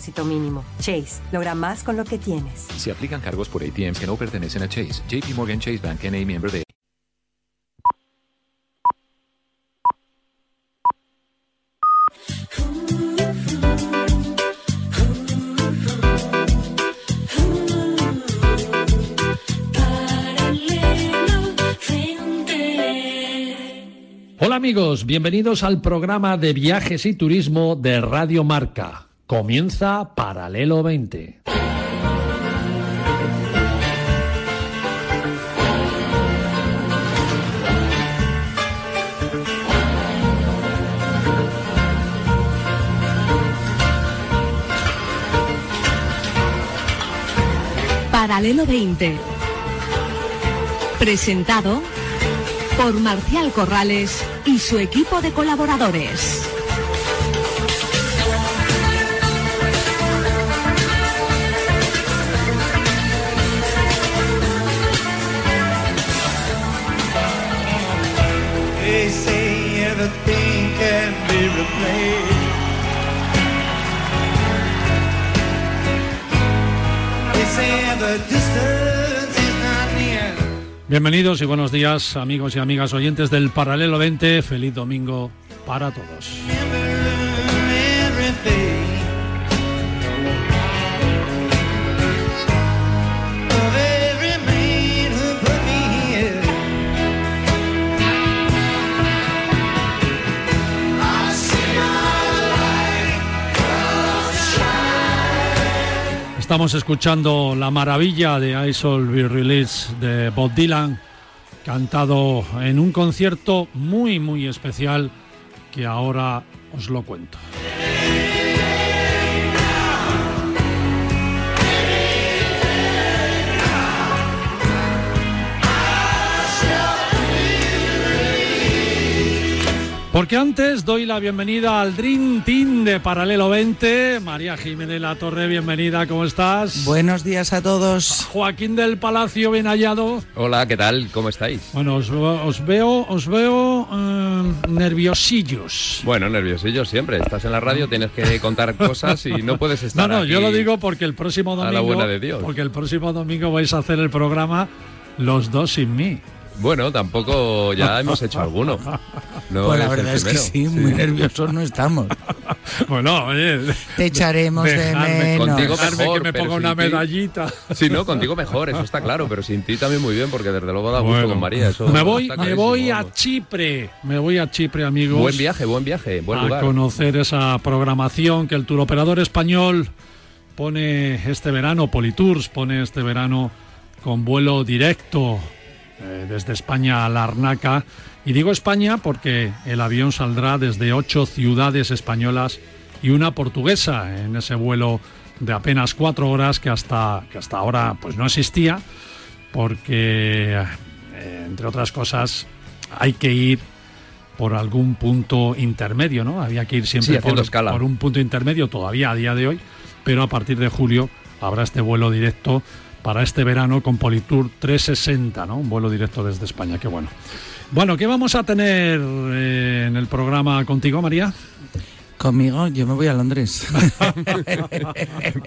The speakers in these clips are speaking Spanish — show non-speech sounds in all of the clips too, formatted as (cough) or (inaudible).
Éxito mínimo. Chase logra más con lo que tienes. Se aplican cargos por ATMs que no pertenecen a Chase. JP Morgan Chase Bank NA miembro de Hola amigos, bienvenidos al programa de viajes y turismo de Radio Marca. Comienza Paralelo 20. Paralelo 20. Presentado por Marcial Corrales y su equipo de colaboradores. Bienvenidos y buenos días amigos y amigas oyentes del Paralelo 20. Feliz domingo para todos. Estamos escuchando la maravilla de I Shall Be Released de Bob Dylan, cantado en un concierto muy muy especial que ahora os lo cuento. Porque antes doy la bienvenida al Dream Team de Paralelo 20. María Jiménez La Torre, bienvenida, ¿cómo estás? Buenos días a todos. Joaquín del Palacio, bien hallado. Hola, ¿qué tal? ¿Cómo estáis? Bueno, os, os veo, os veo eh, nerviosillos. Bueno, nerviosillo siempre. Estás en la radio, tienes que contar cosas y no puedes No, (laughs) estar. no, yo aquí. lo digo porque el próximo a la domingo, buena de Dios. porque el próximo domingo vais a hacer el programa los dos sin mí. Bueno, tampoco ya (laughs) hemos hecho alguno. No pues la verdad es que primero. sí, muy nerviosos no estamos. (laughs) Bueno, oye, Te echaremos de dejadme- menos. Contigo mejor, que me ponga una ti- medallita. Sí, no, contigo mejor, eso está claro, pero sin ti también muy bien, porque desde luego da gusto Bueno, con María. Eso me voy, me clarísimo, voy a. Chipre, me voy a Chipre, amigos. Buen viaje, buen viaje, buen a lugar. conocer esa programación que el turoperador español pone este verano, Politours pone este verano con vuelo directo eh, desde España a Larnaca. Y digo España porque el avión saldrá desde ocho ciudades españolas y una portuguesa en ese vuelo de apenas cuatro horas que hasta, que hasta ahora pues no existía porque, eh, entre otras cosas, hay que ir por algún punto intermedio, ¿no? Había que ir siempre Sí, haciendo por, escala. por un punto intermedio todavía a día de hoy, pero a partir de julio habrá este vuelo directo para este verano con Politour 360, ¿no? Un vuelo directo desde España, qué bueno. Bueno, ¿qué vamos a tener eh, en el programa contigo, María? Conmigo, yo me voy a Londres. (laughs)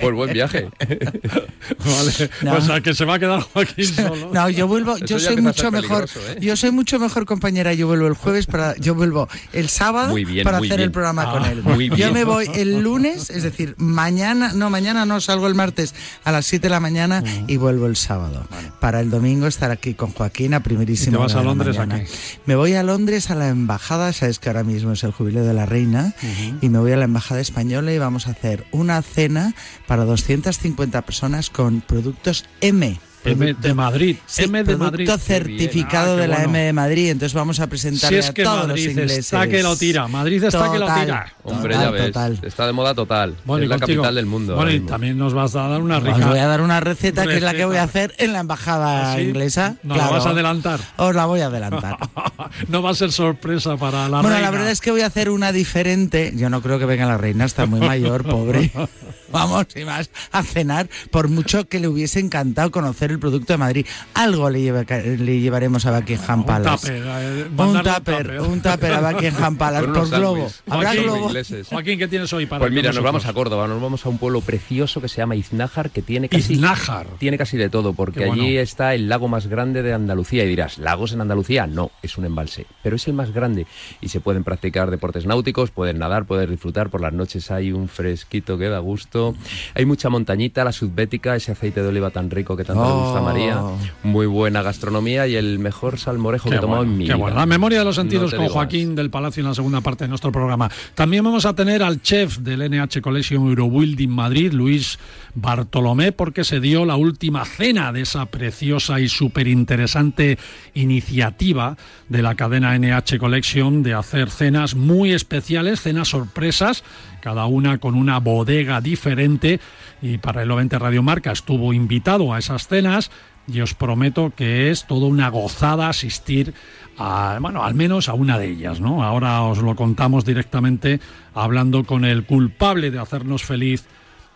Pues buen viaje. Vale, No. o sea, que se va a quedar Joaquín (laughs) solo. No, yo vuelvo, Eso yo soy mucho mejor, ¿eh? yo soy mucho mejor compañera, yo vuelvo el jueves para, yo vuelvo el sábado Muy bien, para muy hacer bien. el programa Ah, con él. muy Yo me voy el lunes, es decir, mañana, no, mañana no, salgo el martes a las 7 de la mañana y vuelvo el sábado. Para el domingo estar aquí con Joaquín a primerísima ¿Y te vas hora a Londres a mañana. qué? Me voy a Londres a la embajada, sabes que ahora mismo es el jubileo de la reina, y me voy a la embajada española y vamos a hacer una cena para 250 personas con productos M. M de Madrid. Sí, M de Madrid. producto certificado Ah, qué de la bueno. M de Madrid. Entonces vamos a Si presentarle es a todos Madrid los ingleses. está que lo tira. Madrid está que lo tira. Hombre, total, ya ves. total. Está de moda total. Bueno, es la contigo. capital del mundo. Bueno, y también nos vas a dar una rica. Os voy a dar una receta, que es la que voy a hacer en la embajada ¿Ah, sí? inglesa. ¿Nos la Claro. vas a adelantar? Os la voy a adelantar. (laughs) no va a ser sorpresa para la bueno, reina. la verdad es que voy a hacer una diferente. Yo no creo que venga la reina, está muy mayor, pobre. (laughs) vamos y más a cenar, por mucho que le hubiese encantado conocer el producto de Madrid. Algo le, lleva- le llevaremos a Buckingham Un Palace. tupper, eh, Un tupper, un tupper a Buckingham Palace por globo. ¿Habrá Joaquín, globo? Joaquín, ¿qué tienes hoy para Pues mira, nos vamos a Córdoba, nos vamos a un pueblo precioso que se llama Iznájar, que tiene casi, Iznájar. tiene casi de todo, porque bueno. allí está el lago más grande de Andalucía. Y dirás, ¿lagos en Andalucía? No, es un embalse, pero es el más grande. Y se pueden practicar deportes náuticos, pueden nadar, pueden disfrutar. Por las noches hay un fresquito que da gusto. Hay mucha montañita, la subbética, ese aceite de oliva tan rico que tanto gusta a Oh. María. Muy buena gastronomía y el mejor salmorejo que Qué he tomado bueno, en mi qué vida. bueno. La memoria de los sentidos No con Joaquín del Palacio en la segunda parte de nuestro programa. También vamos a tener al chef del NH Collection Eurobuilding Madrid, Luis Bartolomé, porque se dio la última cena de esa preciosa y súper interesante iniciativa de la cadena NH Collection de hacer cenas muy especiales, cenas sorpresas, cada una con una bodega diferente. Y para el 90 Radio Marca estuvo invitado a esas cenas y os prometo que es toda una gozada asistir a, bueno, al menos a una de ellas, ¿no? Ahora os lo contamos directamente hablando con el culpable de hacernos feliz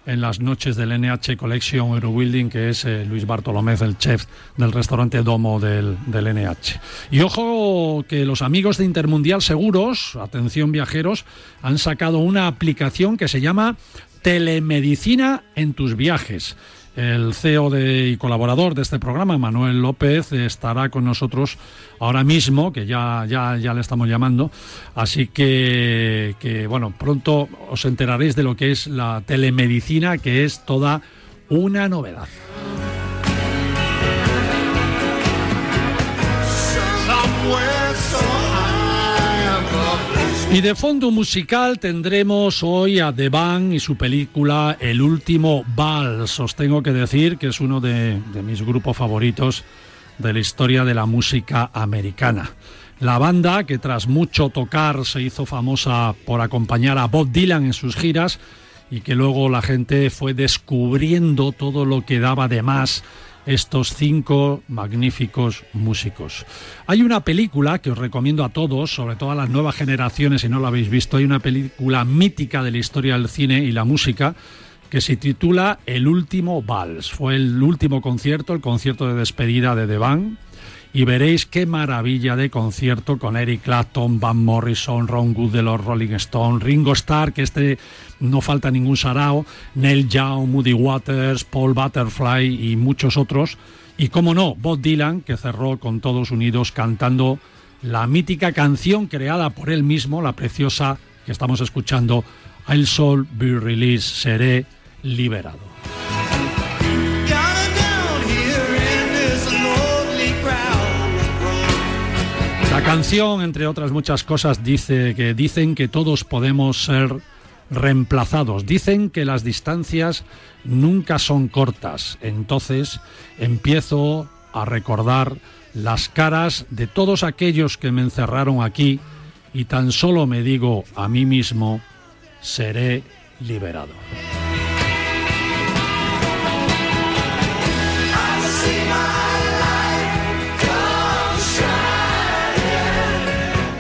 en las noches del NH Collection Eurobuilding, que es eh, Luis Bartolomé, el chef del restaurante Domo del, del NH. Y ojo que los amigos de Intermundial Seguros, atención viajeros, han sacado una aplicación que se llama Telemedicina en tus viajes. El CEO y colaborador de este programa, Manuel López, estará con nosotros ahora mismo, que ya, ya, ya le estamos llamando. Así que, que, bueno, pronto os enteraréis de lo que es la telemedicina, que es toda una novedad. Somewhere Y de fondo musical tendremos hoy a The Band y su película El último vals. Os tengo que decir que es uno de, de mis grupos favoritos de la historia de la música americana. La banda, que tras mucho tocar se hizo famosa por acompañar a Bob Dylan en sus giras y que luego la gente fue descubriendo todo lo que daba de más estos cinco magníficos músicos. Hay una película que os recomiendo a todos, sobre todo a las nuevas generaciones, si no la habéis visto, hay una película mítica de la historia del cine y la música que se titula El último vals. Fue el último concierto, el concierto de despedida de The y veréis qué maravilla de concierto con Eric Clapton, Van Morrison, Ron Wood de los Rolling Stones, Ringo Starr, que este no falta ningún sarao, Neil Young, Moody Waters, Paul Butterfly y muchos otros. Y cómo no, Bob Dylan, que cerró con todos unidos cantando la mítica canción creada por él mismo, la preciosa que estamos escuchando, I'll Soul Be Released, seré liberado. Canción, entre otras muchas cosas, dice que dicen que todos podemos ser reemplazados. Dicen que las distancias nunca son cortas. Entonces empiezo a recordar las caras de todos aquellos que me encerraron aquí y tan solo me digo a mí mismo, seré liberado.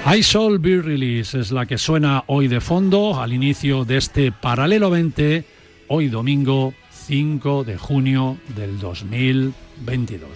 I Shall Be Release es la que suena hoy de fondo al inicio de este paralelo 20, hoy domingo 5 de junio del 2022.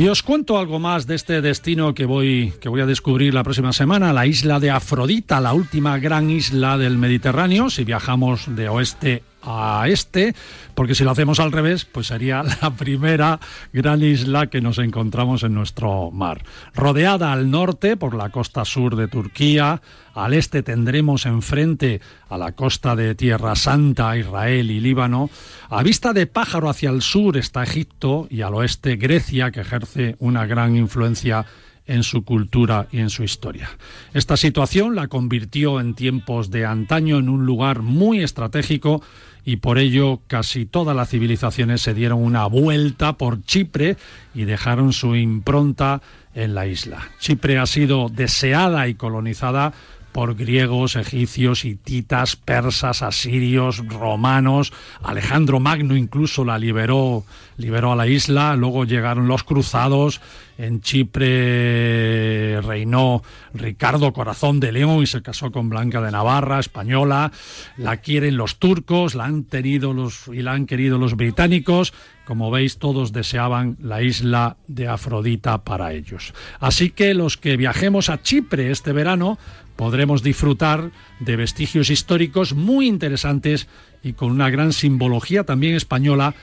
Y os cuento algo más de este destino que voy, que voy a descubrir la próxima semana, la isla de Afrodita, la última gran isla del Mediterráneo, si viajamos de oeste a este, porque si lo hacemos al revés, pues sería (laughs) la primera gran isla que nos encontramos en nuestro mar. Rodeada al norte por la costa sur de Turquía, al este tendremos enfrente a la costa de Tierra Santa, Israel y Líbano, a vista de pájaro hacia el sur está Egipto y al oeste Grecia, que ejerce una gran influencia en su cultura y en su historia. Esta situación la convirtió en tiempos de antaño en un lugar muy estratégico y por ello casi todas las civilizaciones se dieron una vuelta por Chipre y dejaron su impronta en la isla. Chipre ha sido deseada y colonizada por griegos, egipcios, hititas, persas, asirios, romanos. Alejandro Magno incluso la liberó, liberó a la isla. Luego llegaron los cruzados. En Chipre reinó Ricardo Corazón de León y se casó con Blanca de Navarra, española. La quieren los turcos, la han tenido los y la han querido los británicos. Como veis, todos deseaban la isla de Afrodita para ellos. Así que los que viajemos a Chipre este verano podremos disfrutar de vestigios históricos muy interesantes y con una gran simbología también española,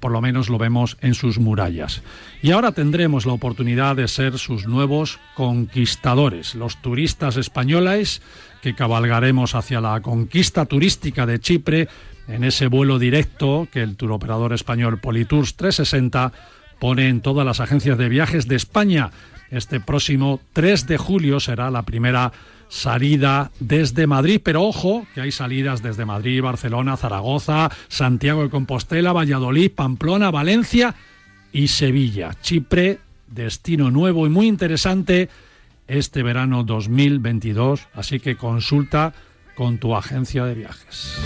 por lo menos lo vemos en sus murallas. Y ahora tendremos la oportunidad de ser sus nuevos conquistadores, los turistas españoles que cabalgaremos hacia la conquista turística de Chipre en ese vuelo directo que el turoperador español Politours 360 pone en todas las agencias de viajes de España este próximo 3 de julio será la primera salida desde Madrid, pero ojo que hay salidas desde Madrid, Barcelona, Zaragoza, Santiago de Compostela, Valladolid, Pamplona, Valencia y Sevilla. Chipre, destino nuevo y muy interesante este verano 2022, así que consulta con tu agencia de viajes.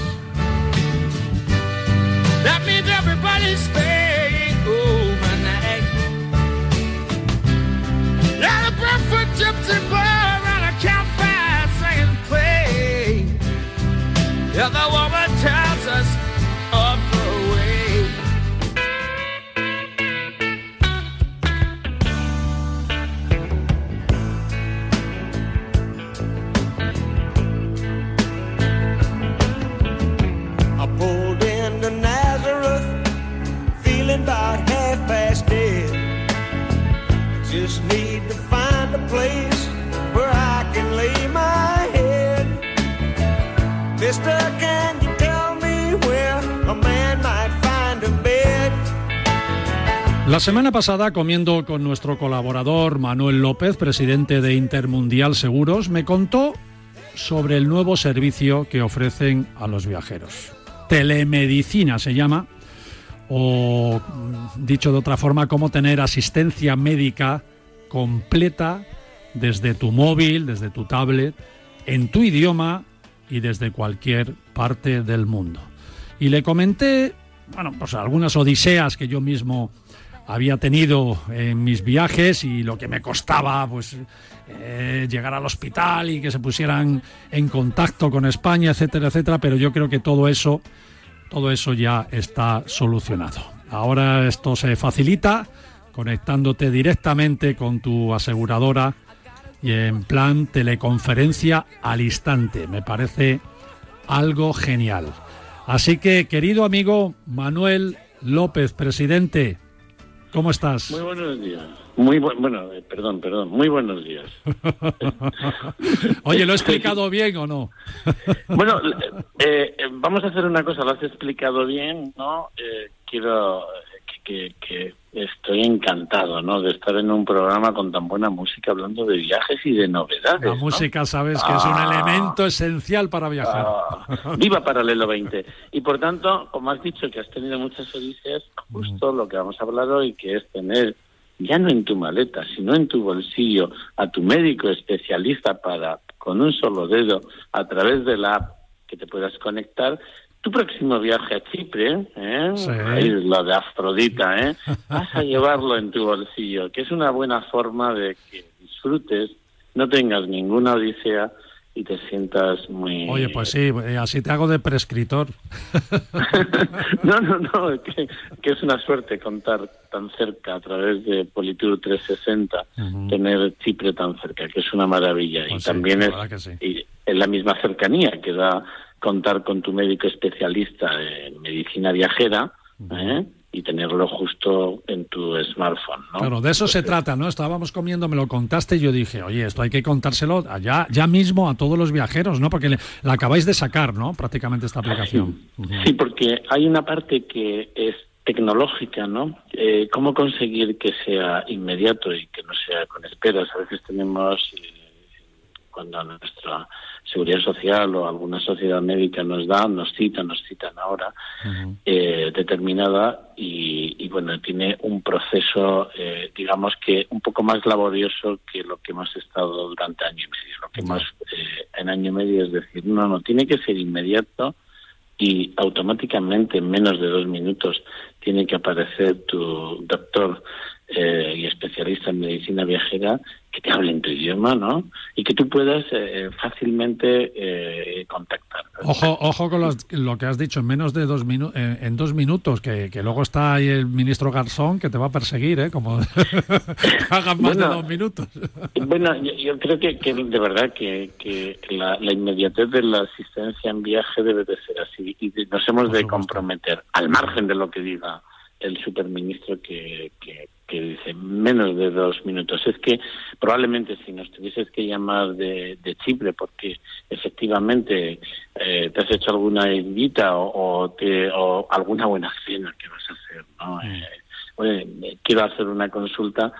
Semana pasada, comiendo con nuestro colaborador Manuel López, presidente de Intermundial Seguros, me contó sobre el nuevo servicio que ofrecen a los viajeros. Telemedicina se llama, o dicho de otra forma, cómo tener asistencia médica completa desde tu móvil, desde tu tablet, en tu idioma y desde cualquier parte del mundo. Y le comenté, bueno, pues algunas odiseas que yo mismo había tenido en mis viajes y lo que me costaba pues eh, llegar al hospital y que se pusieran en contacto con España, etcétera, etcétera, pero yo creo que todo eso todo eso ya está solucionado. Ahora esto se facilita conectándote directamente con tu aseguradora y en plan teleconferencia al instante. Me parece algo genial. Así que, querido amigo Manuel López, presidente, ¿Cómo estás? Muy buenos días. Muy bueno, eh, perdón, perdón, muy buenos días. (laughs) Oye, ¿lo he explicado bien o no? (laughs) bueno, eh, eh, vamos a hacer una cosa, lo has explicado bien, ¿no? quiero que, estoy encantado, ¿no? De estar en un programa con tan buena música hablando de viajes y de novedades. La música, sabes que es un ah. elemento esencial para viajar. Ah. viva Paralelo 20. Y por tanto, como has dicho que has tenido muchas odiseas, justo lo que vamos a hablar hoy, que es tener ya no en tu maleta, sino en tu bolsillo, a tu médico especialista para, con un solo dedo, a través de la app que te puedas conectar, tu próximo viaje a Chipre, ¿eh? la de Afrodita, ¿eh? (laughs) vas a llevarlo en tu bolsillo, que es una buena forma de que disfrutes, no tengas ninguna odisea y te sientas muy... Oye, pues sí, eh, así te hago de prescritor. (laughs) (laughs) no, no, no, que, es una suerte contar tan cerca a través de Politur 360, tener Chipre tan cerca, que es una maravilla. y pues también es, y, en la misma cercanía que da contar con tu médico especialista en medicina viajera ¿eh? y tenerlo justo en tu smartphone. ¿no? Claro, de eso se trata, ¿no? Estábamos comiendo, me lo contaste y yo dije, oye, esto hay que contárselo allá, ya mismo a todos los viajeros, ¿no? Porque la acabáis de sacar, ¿no? Prácticamente esta aplicación. Sí, porque hay una parte que es tecnológica, ¿no? Eh, ¿Cómo conseguir que sea inmediato y que no sea con esperas? A veces tenemos, eh, cuando nuestra seguridad social o alguna sociedad médica nos da, nos citan, nos citan ahora, eh, determinada y, y, bueno, tiene un proceso, eh, digamos que un poco más laborioso que lo que hemos estado durante año y medio. Lo que más eh, en año y medio es decir, no, no, tiene que ser inmediato y automáticamente en menos de dos minutos tiene que aparecer tu doctor eh, y especialista en medicina viajera que te hable en tu idioma, ¿no? Y que tú puedas eh, fácilmente eh, contactar. Ojo, ojo con los- lo que has dicho, en menos de dos minutos, en dos minutos, que, que luego está ahí el ministro Garzón que te va a perseguir, ¿eh? Como (laughs) hagan más de dos minutos. Bueno, yo, yo creo que, que de verdad que, que la, la inmediatez de la asistencia en viaje debe de ser así y nos hemos de comprometer, al margen de lo que diga el superministro que, que, que dice menos de dos minutos. Es que probablemente si nos tuvieses que llamar de, de Chipre porque efectivamente eh, te has hecho alguna invita o, o te, o alguna buena cena que vas a hacer, ¿no? Eh, oye, eh, quiero hacer una consulta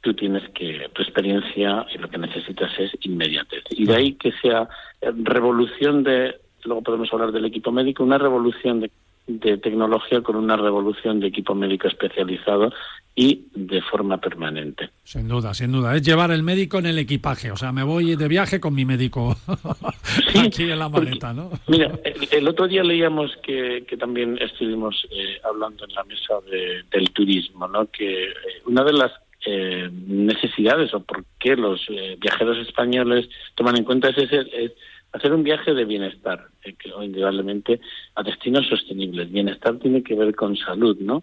tú tienes que, tu experiencia y lo que necesitas es inmediatez. Y de ahí que sea revolución de, luego podemos hablar del equipo médico, una revolución de, de tecnología con una revolución de equipo médico especializado y de forma permanente. Sin duda, sin duda. Es llevar el médico en el equipaje. O sea, me voy de viaje con mi médico (laughs) aquí en la maleta, ¿no? (laughs) Mira, el, el otro día leíamos que, que también estuvimos eh, hablando en la mesa de- del turismo, ¿no? Que eh, una de las eh, necesidades o por qué los eh, viajeros españoles toman en cuenta es, ese- es hacer un viaje de bienestar, eh, que o indudablemente a destinos sostenibles. Bienestar tiene que ver con salud, ¿no?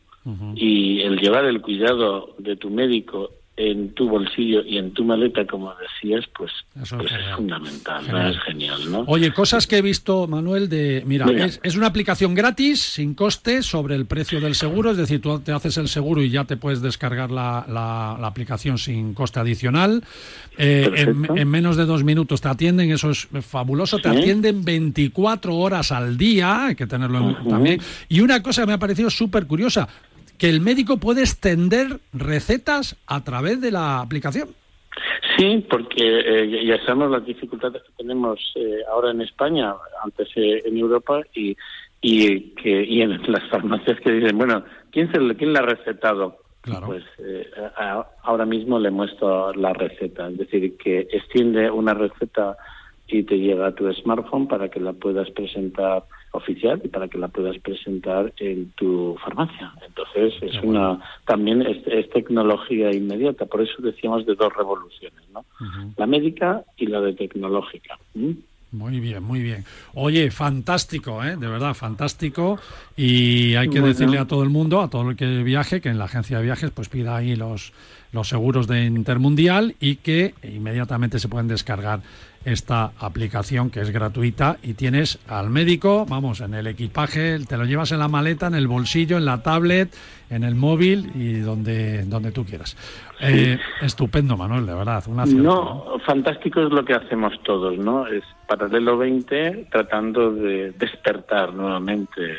Y el llevar el cuidado de tu médico en tu bolsillo y en tu maleta, como decías, pues, es pues es genial. fundamental. Es genial, ¿no? Oye, cosas que he visto, Manuel, de... Mira, Mira. Es, es una aplicación gratis, sin coste, sobre el precio del seguro. Es decir, tú te haces el seguro y ya te puedes descargar la, la- la aplicación sin coste adicional. Eh, en, en menos de dos minutos te atienden, eso es fabuloso. Te atienden 24 horas al día, hay que tenerlo en- Ujú. también. Y una cosa que me ha parecido súper curiosa, que el médico puede extender recetas a través de la aplicación. Sí, porque eh, ya- sabemos las dificultades que tenemos eh, ahora en España, antes eh, en Europa y y que y en (laughs) las farmacias que dicen, bueno, ¿quién se le- quién la ha recetado? Claro. Pues eh, a- ahora mismo le muestro la receta, es decir, que extiende una receta y te llega a tu smartphone para que la puedas presentar oficial y para que la puedas presentar en tu farmacia. Entonces es una también es, es tecnología inmediata, por eso decíamos de dos revoluciones, ¿no? La médica y la de tecnológica. ¿m? Muy bien, muy bien. Oye, fantástico, ¿eh? de verdad, fantástico. Y hay que Bueno. decirle a todo el mundo, a todo el que viaje, que en la agencia de viajes pues pida ahí los, los seguros de Intermundial y que inmediatamente se pueden descargar esta aplicación que es gratuita y tienes al médico, vamos, en el equipaje, te lo llevas en la maleta, en el bolsillo, en la tablet, en el móvil y donde, donde tú quieras. Eh, estupendo, Manuel, de verdad, un acierto. No, fantástico es lo que hacemos todos, ¿no? Es Paralelo 20 tratando de despertar nuevamente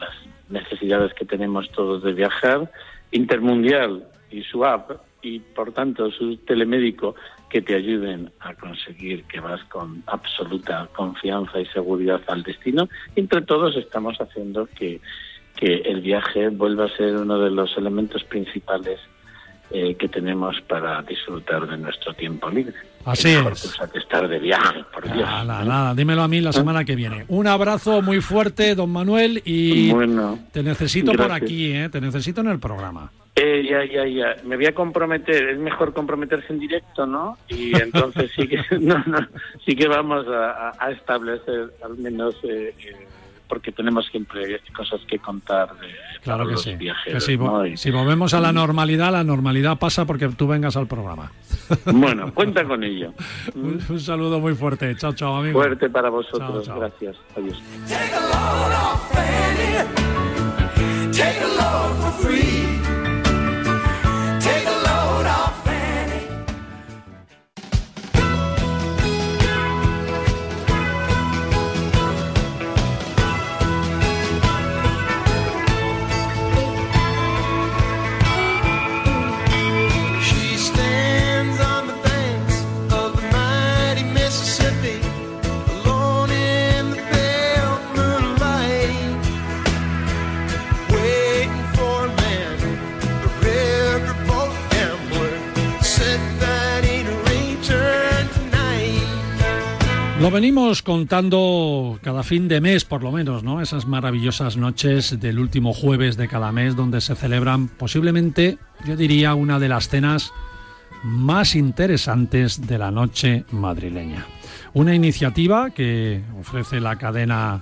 las necesidades que tenemos todos de viajar, Intermundial y su app y por tanto su telemédico que te ayuden a conseguir que vas con absoluta confianza y seguridad al destino. Entre todos estamos haciendo que, que el viaje vuelva a ser uno de los elementos principales eh, que tenemos para disfrutar de nuestro tiempo libre. Así es. cosa que estar de viaje, por Dios. Nada, nada, dímelo a mí la semana que viene. Un abrazo muy fuerte, don Manuel, y Bueno, te necesito por aquí, ¿eh? te necesito en el programa. Eh, ya, ya, ya. Me voy a comprometer. Es mejor comprometerse en directo, ¿no? Y (laughs) entonces sí que, (laughs) no, no, sí que vamos a, establecer al menos, eh, eh, porque tenemos siempre cosas que contar de Claro que los sí. Que viajeros, si, vo- ¿no? Y- si volvemos a la normalidad, la normalidad pasa porque tú vengas al programa. (laughs) Bueno, cuenta con ello. Un, un saludo muy fuerte. Chao, chao, amigo. Fuerte para vosotros. Chao, chao. Gracias. Adiós. Take a load off Lo venimos contando cada fin de mes, por lo menos, ¿no? Esas maravillosas noches del último jueves de cada mes, donde se celebran posiblemente, yo diría, una de las cenas más interesantes de la noche madrileña. Una iniciativa que ofrece la cadena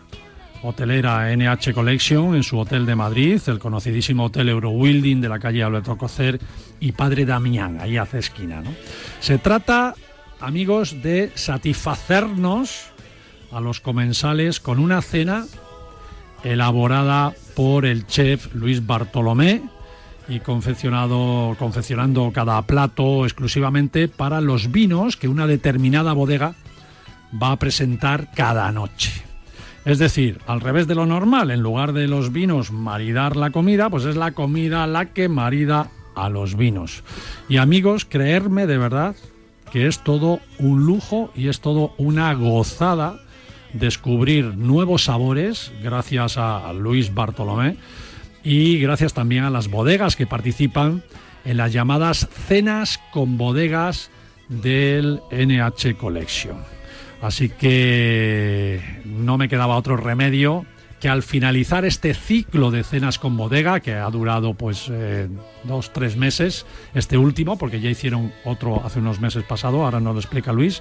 hotelera NH Collection en su hotel de Madrid, el conocidísimo hotel Eurowilding de la calle Alberto Cocer y Padre Damián, ahí hace esquina. Se trata, amigos, de satisfacernos a los comensales con una cena elaborada por el chef Luis Bartolomé y confeccionado, confeccionando cada plato exclusivamente para los vinos que una determinada bodega va a presentar cada noche. Es decir, al revés de lo normal, en lugar de los vinos maridar la comida, pues es la comida la que marida a los vinos. Y amigos, creerme de verdad que es todo un lujo y es todo una gozada descubrir nuevos sabores gracias a Luis Bartolomé y gracias también a las bodegas que participan en las llamadas cenas con bodegas del NH Collection. Así que no me quedaba otro remedio que al finalizar este ciclo de cenas con bodega, que ha durado pues eh, dos, tres meses, este último, porque ya hicieron otro hace unos meses pasado, ahora nos lo explica Luis,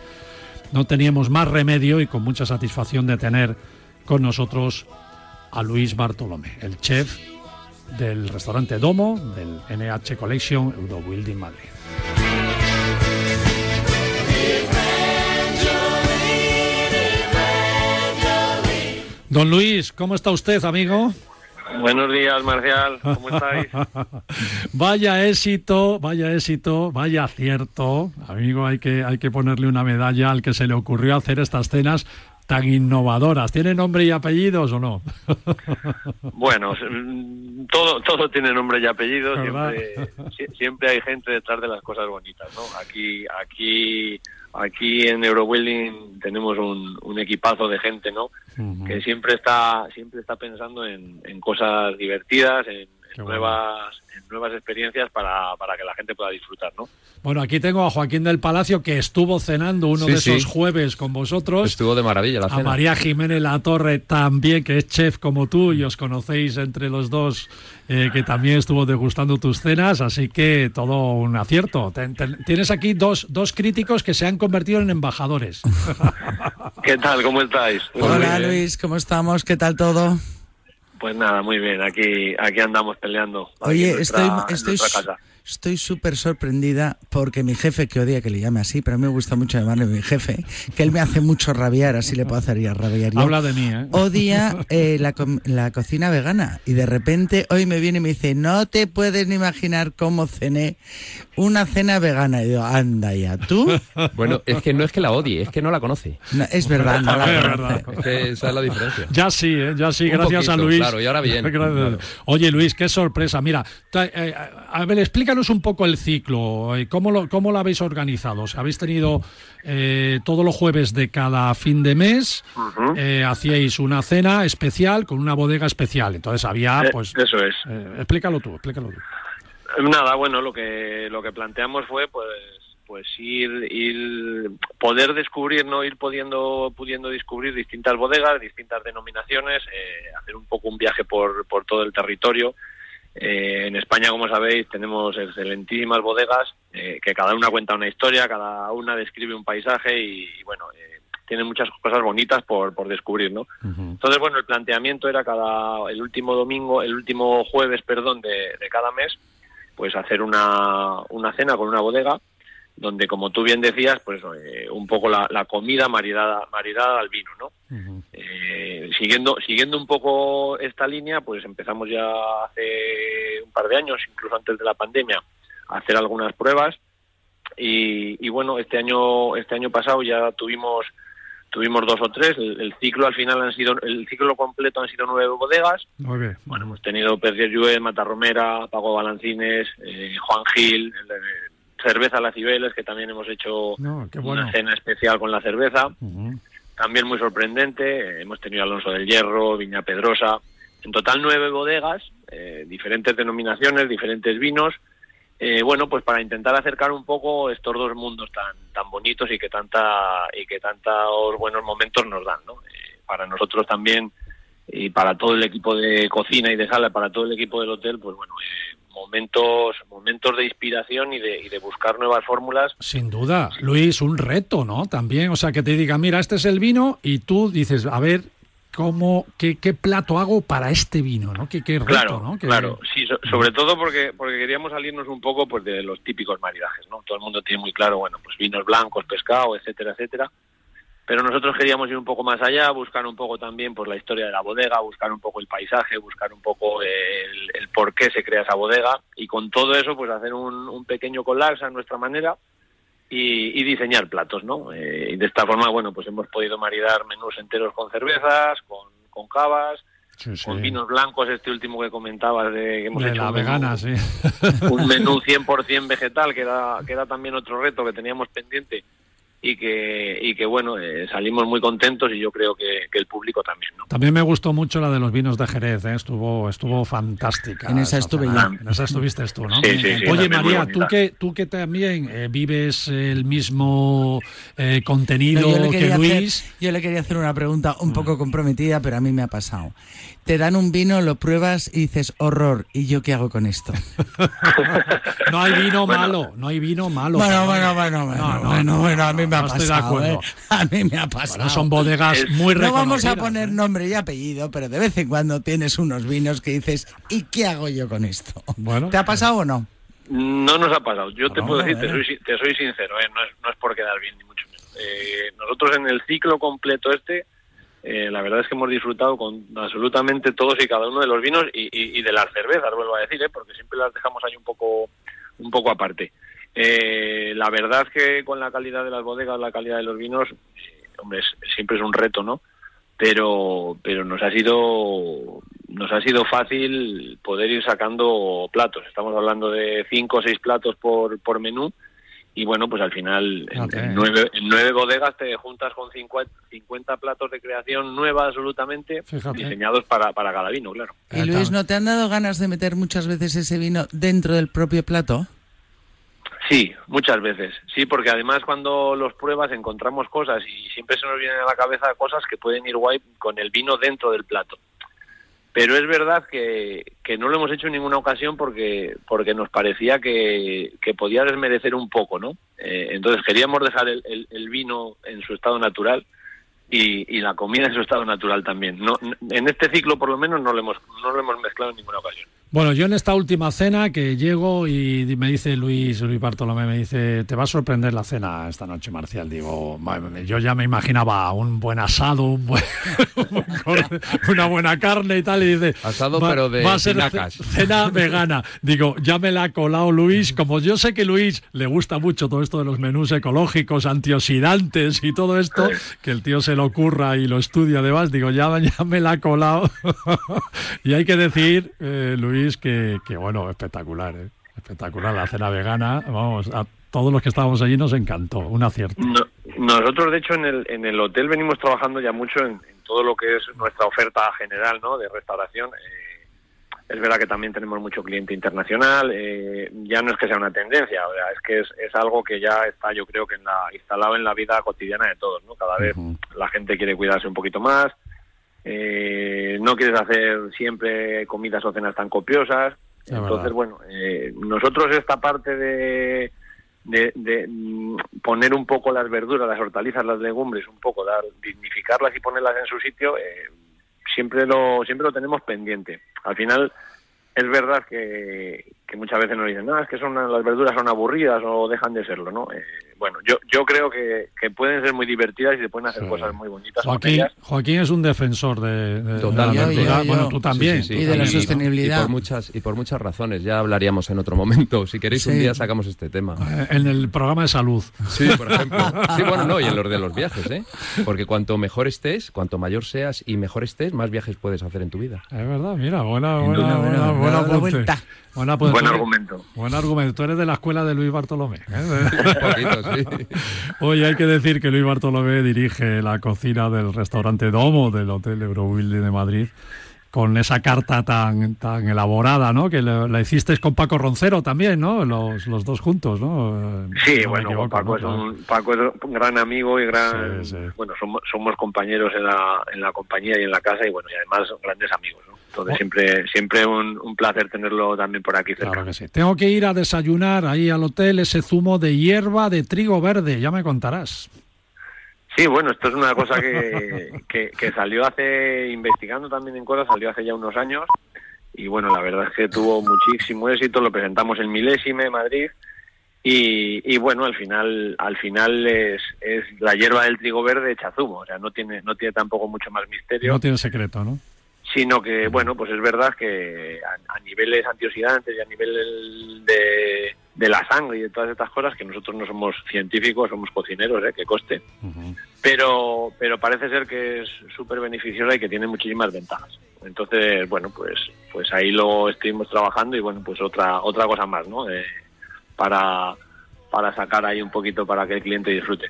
no teníamos más remedio y con mucha satisfacción de tener con nosotros a Luis Bartolomé, el chef del restaurante Domo del NH Collection Eurobuilding Madrid. Don Luis, ¿cómo está usted, amigo? Buenos días, Marcial. ¿Cómo estáis? (laughs) vaya éxito, vaya éxito, vaya acierto. Amigo, hay que, hay que ponerle una medalla al que se le ocurrió hacer estas cenas tan innovadoras. ¿Tiene nombre y apellidos o no? (laughs) Bueno, todo, todo tiene nombre y apellido. Siempre, sie- siempre hay gente detrás de las cosas bonitas, ¿no? Aquí, aquí, aquí en Eurobuilding tenemos un, un equipazo de gente, ¿no? Que siempre está, siempre está pensando en, en cosas divertidas, en, en Qué bueno. nuevas, en nuevas experiencias para, para que la gente pueda disfrutar, ¿no? Bueno, aquí tengo a Joaquín del Palacio que estuvo cenando uno Sí, de esos jueves con vosotros. Estuvo de maravilla la A cena. María Jiménez La Torre también, que es chef como tú y os conocéis entre los dos, eh, que también estuvo degustando tus cenas, así que todo un acierto. Ten- ten- tienes aquí dos, dos críticos que se han convertido en embajadores. (laughs) ¿Qué tal? ¿Cómo estáis? Hola bien. Luis, ¿cómo estamos? ¿Qué tal todo? Pues nada, muy bien. Aquí, aquí andamos peleando. aquí Oye, nuestra- estoy estoy súper sorprendida porque mi jefe, que odia que le llame así, pero a mí me gusta mucho llamarle mi jefe, que él me hace mucho rabiar, así le puedo hacer ya rabiar. yo. Habla de mí, ¿eh? Odia (laughs) eh, la, com- la cocina vegana y de repente hoy me viene y me dice, no te puedes ni imaginar cómo cené una cena vegana. Y digo, anda ya, tú. (laughs) Bueno, es que no es que la odie, es que no la conoce. No, es verdad, no la (laughs) Es conoce. verdad. Es que esa es la diferencia. Ya sí, ¿eh? ya sí, Un gracias a Luis. claro, y ahora (laughs) bien, claro. Oye, Luis, qué sorpresa. Mira, eh, a ver, explícanos un poco el ciclo. eh, ¿Cómo lo, cómo lo habéis organizado? O sea, habéis tenido eh, todos los jueves de cada fin de mes, eh, hacíais una cena especial con una bodega especial. Entonces había, Eh, pues. eso es. eh, explícalo tú, explícalo tú. Nada, bueno, lo que lo que planteamos fue pues pues ir ir poder descubrir, no ir pudiendo pudiendo descubrir distintas bodegas, distintas denominaciones, eh, hacer un poco un viaje por por todo el territorio. Eh, en España, como sabéis, tenemos excelentísimas bodegas eh, que cada una cuenta una historia, cada una describe un paisaje y, y, bueno, eh, tienen muchas cosas bonitas por, por descubrir, ¿no? Entonces, bueno, el planteamiento era cada el último domingo, el último jueves, perdón, de, de cada mes, pues hacer una, una cena con una bodega donde, como tú bien decías, pues eh, un poco la, la comida maridada, maridada al vino, ¿no? Eh, siguiendo siguiendo un poco esta línea, pues empezamos ya hace un par de años, incluso antes de la pandemia, a hacer algunas pruebas y, y bueno, este año este año pasado ya tuvimos tuvimos dos o tres. El, el ciclo al final han sido el ciclo completo han sido nueve bodegas. Bueno, hemos tenido Perdier Llué, Matarromera, Pago Balancines, eh, Juan Gil, el de Cerveza La Cibeles, que también hemos hecho No, qué bueno. una cena especial con la cerveza. También muy sorprendente. eh, hemos tenido Alonso del Hierro, Viña Pedrosa. En total nueve bodegas, eh, diferentes denominaciones, diferentes vinos. Eh, bueno, pues para intentar acercar un poco estos dos mundos tan tan bonitos y que tanta y que tantos buenos momentos nos dan, ¿no? Eh, para nosotros también y para todo el equipo de cocina y de sala, para todo el equipo del hotel, pues bueno, eh, momentos momentos de inspiración y de, y de buscar nuevas fórmulas. Sin duda, Luis, un reto, ¿no? También, o sea, que te diga, mira, este es el vino y tú dices, a ver, ¿cómo, qué, qué plato hago para este vino, ¿no? Qué, qué reto, Claro, ¿no? Claro, sí, so- sobre todo porque porque queríamos salirnos un poco pues de los típicos maridajes, ¿no? Todo el mundo tiene muy claro, bueno, pues vinos blancos, pescado, etcétera, etcétera. Pero nosotros queríamos ir un poco más allá, buscar un poco también por la historia de la bodega, buscar un poco el paisaje, buscar un poco el, el por qué se crea esa bodega y con todo eso pues hacer un, un pequeño collage a nuestra manera y, y diseñar platos, ¿no? Eh, y de esta forma, bueno, pues hemos podido maridar menús enteros con cervezas, con, con cavas, Sí, sí. con vinos blancos, este último que comentabas de que hemos De hecho la un menú- vegana, sí. un menú 100% vegetal, que era, que era también otro reto que teníamos pendiente y que, y que bueno, eh, salimos muy contentos y yo creo que, que el público también, ¿no? También me gustó mucho la de los vinos de Jerez, ¿eh? estuvo, estuvo fantástica. En esa estuve cena. yo. En esa estuviste tú, ¿no? Sí, sí, sí, Oye, María, tú que, tú que también eh, vives el mismo eh, contenido No, que hacer, Luis. yo le quería hacer una pregunta un poco comprometida, pero a mí me ha pasado. Te dan un vino, lo pruebas y dices, horror, ¿y yo qué hago con esto? (laughs) No hay vino malo, no hay vino malo. Bueno, bueno, bueno, bueno, No, no, bueno, bueno, a mí me ha no estoy de pasado. acuerdo. ¿eh? (laughs) A mí me ha pasado. Bueno, son bodegas Es- muy no vamos a reconocidas, poner ¿eh? nombre y apellido, pero de vez en cuando tienes unos vinos que dices, ¿y qué hago yo con esto? Bueno. ¿Te ha pasado o no? No nos ha pasado. Yo te puedo decir, te soy, te soy sincero, ¿eh? no, es, no es por quedar bien, ni mucho menos. Eh, nosotros en el ciclo completo este, eh, la verdad es que hemos disfrutado con absolutamente todos y cada uno de los vinos y, de las cervezas, vuelvo a decir, ¿eh? porque siempre las dejamos ahí un poco, un poco aparte. Eh, la verdad que con la calidad de las bodegas, la calidad de los vinos, eh, hombre, es- siempre es un reto, ¿no? Pero, pero nos ha sido, nos ha sido fácil poder ir sacando platos. Estamos hablando de cinco o seis platos por, por menú. Y bueno, pues al final en, nueve, en nueve bodegas te juntas con 50, 50 platos de creación nueva absolutamente, Fíjate. diseñados para, para cada vino, claro. Y Luis, ¿no te han dado ganas de meter muchas veces ese vino dentro del propio plato? Sí, muchas veces. Sí, porque además cuando los pruebas encontramos cosas y siempre se nos vienen a la cabeza cosas que pueden ir guay con el vino dentro del plato. Pero es verdad que, que no lo hemos hecho en ninguna ocasión porque, porque nos parecía que, que podía desmerecer un poco, ¿no? Eh, entonces queríamos dejar el, el- el vino en su estado natural y, y la comida en su estado natural también. No, en este ciclo por lo menos no lo hemos, no lo hemos mezclado en ninguna ocasión. Bueno, yo en esta última cena que llego y me dice Luis, Luis Bartolomé, me dice, te va a sorprender la cena esta noche, Marcial. Digo, "Madre, yo ya me imaginaba un buen asado, un buen, (laughs) una buena carne y tal. Y dice, Asado, "Va- pero de va a ser espinacas". ce- cena vegana. Digo, ya me la ha colado Luis. Como yo sé que Luis le gusta mucho todo esto de los menús ecológicos, antioxidantes y todo esto, que el tío se lo ocurra y lo estudia además, digo, ya, ya me la ha colado. (laughs) y hay que decir, eh, Luis, que, que, bueno, espectacular, ¿eh? espectacular la cena vegana. Vamos, a todos los que estábamos allí nos encantó, un acierto. No- nosotros, de hecho, en el, en el hotel venimos trabajando ya mucho en, en todo lo que es nuestra oferta general ¿no? de restauración. Eh, es verdad que también tenemos mucho cliente internacional. eh, ya no es que sea una tendencia, o sea, es que es, es algo que ya está, yo creo que en la, instalado en la vida cotidiana de todos. ¿no? Cada vez la gente quiere cuidarse un poquito más. Eh, no quieres hacer siempre comidas o cenas tan copiosas. Es Entonces, verdad. bueno, eh, nosotros esta parte de, de, de, mm, poner un poco las verduras, las hortalizas, las legumbres, un poco, dar, dignificarlas y ponerlas en su sitio, eh, siempre lo siempre lo tenemos pendiente. Al final es verdad que, que muchas veces nos dicen, no, es que son las verduras son aburridas o dejan de serlo, ¿no? Eh, bueno, yo yo creo que, que pueden ser muy divertidas y se pueden hacer Sí. cosas muy bonitas Joaquín. Joaquín es un defensor de, de- de Totalmente. la verdura. Yo, yo, Bueno, tú también. Sí, sí, sí. Y de la sostenibilidad. Y por, muchas, y por muchas razones. Ya hablaríamos en otro momento. Si queréis, un día sacamos este tema. Eh, En el programa de salud. Sí, por ejemplo. Sí, bueno, no, y en los de los viajes, ¿eh? Porque cuanto mejor estés, cuanto mayor seas y mejor estés, más viajes puedes hacer en tu vida. Es verdad, mira, buena, buena, buena, buena la apunte. vuelta. Apunte. Buen argumento. Buen argumento. Tú eres de la escuela de Luis Bartolomé. ¿eh? (laughs) Un poquito, sí. (laughs) Hoy hay que decir que Luis Bartolomé dirige la cocina del restaurante Domo del Hotel Eurobuilding de Madrid con esa carta tan, tan elaborada, ¿no? Que la, la hicisteis con Paco Roncero también, ¿no? Los, los dos juntos, ¿no? Eh, Sí, no bueno, equivoco, Paco, ¿no? es un, Paco es un gran amigo y gran... Sí, sí. Bueno, somos, somos compañeros en la, en la compañía y en la casa y bueno, y además son grandes amigos, ¿no? Entonces Oh. siempre siempre un, un placer tenerlo también por aquí cerca. Claro que sí. Tengo que ir a desayunar ahí al hotel ese zumo de hierba de trigo verde, ya me contarás. Sí, bueno, esto es una cosa que, (laughs) que, que salió hace, investigando también en cosas, salió hace ya unos años y bueno, la verdad es que tuvo muchísimo éxito, lo presentamos en Milésime, Madrid y, y bueno, al final al final es, es la hierba del trigo verde hecha zumo, o sea, no tiene no tiene tampoco mucho más misterio No tiene secreto, ¿no? Sino que, bueno, pues es verdad que a, a niveles antioxidantes y a nivel de, de la sangre y de todas estas cosas, que nosotros no somos científicos, somos cocineros, ¿eh? que coste, pero, pero parece ser que es súper beneficiosa y que tiene muchísimas ventajas. Entonces, bueno, pues, pues ahí lo estuvimos trabajando y, bueno, pues otra, otra cosa más, ¿no? Eh, para, para sacar ahí un poquito para que el cliente disfrute.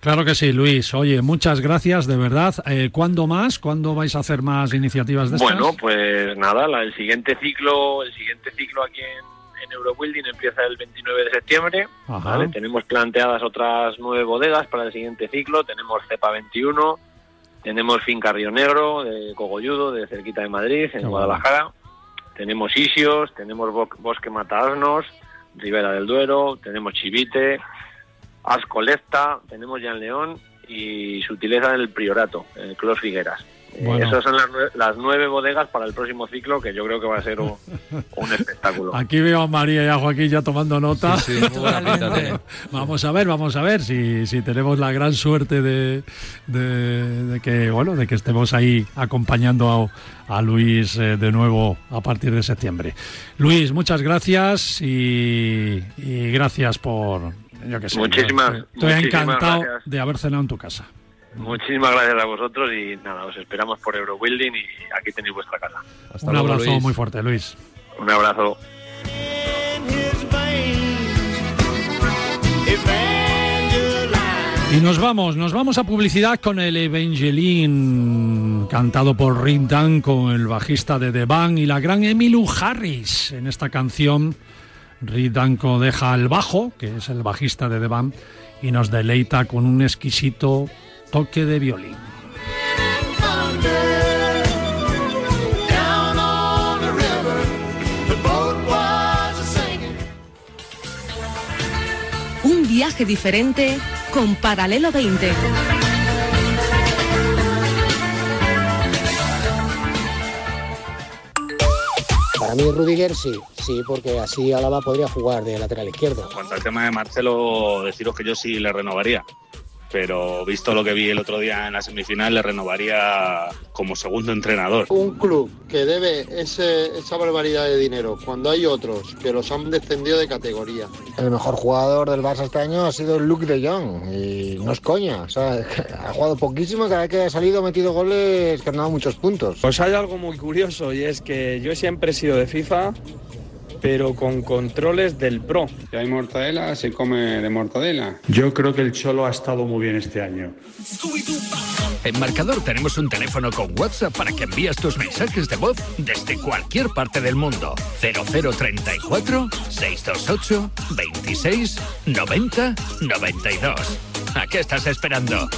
Claro que sí, Luis. Oye, muchas gracias, de verdad. Eh, ¿Cuándo más? ¿Cuándo vais a hacer más iniciativas de estas? Bueno, pues nada, la- el siguiente ciclo, el siguiente ciclo aquí en, en Eurobuilding empieza el 29 de septiembre. ¿vale? Tenemos planteadas otras nueve bodegas para el siguiente ciclo. Tenemos Cepa 21, tenemos Finca Río Negro de Cogolludo, de cerquita de Madrid, en Qué Guadalajara. Tenemos Isios, tenemos Bo- Bosque Mataasnos, Ribera del Duero, tenemos Chivite, Ascolesta, tenemos Jan León y Sutileza del Priorato, el Clos Figueras. Eh, Bueno. Esas son las, nue- las nueve bodegas para el próximo ciclo, que yo creo que va a ser un, un (laughs) espectáculo. Aquí veo a María y a Joaquín ya tomando nota. Sí, sí. Vamos a ver, vamos a ver si, si tenemos la gran suerte de, de- de que bueno, de que estemos ahí acompañando a, a Luis eh, de nuevo a partir de septiembre. Luis, muchas gracias y, y gracias por yo que sé. Muchísimas- yo Estoy muchísimas encantado gracias. de haber cenado en tu casa. Muchísimas gracias a vosotros y nada, os esperamos por Eurobuilding y aquí tenéis vuestra casa. Hasta Un luego, abrazo Luis. muy fuerte, Luis. Un abrazo. Y nos vamos, nos vamos a publicidad con el Evangeline, cantado por Rick Danko, el bajista de The Band, y la gran Emmylou Harris. En esta canción, Rick Danko deja el bajo, que es el bajista de The Band, y nos deleita con un exquisito toque de violín. Un viaje diferente con Paralelo 20. Para mí Rudiger sí, sí, porque así Álava podría jugar de lateral izquierdo. En cuanto al tema de Marcelo, deciros que yo sí le renovaría. Pero visto lo que vi el otro día en la semifinal, le renovaría como segundo entrenador. Un club que debe ese- esa barbaridad de dinero cuando hay otros que los han descendido de categoría. El mejor jugador del Barça este año ha sido Luke de Jong y no es coña, o sea, (laughs) ha jugado poquísimo y cada vez que ha salido ha metido goles que han dado muchos puntos. Pues hay algo muy curioso y es que yo siempre he sido de FIFA, pero con controles del Pro. Si hay mortadela, se come de mortadela. Yo creo que el Cholo ha estado muy bien este año. En Marcador tenemos un teléfono con WhatsApp para que envíes tus mensajes de voz desde cualquier parte del mundo. 0034 628 26 90 92. ¿A qué estás esperando?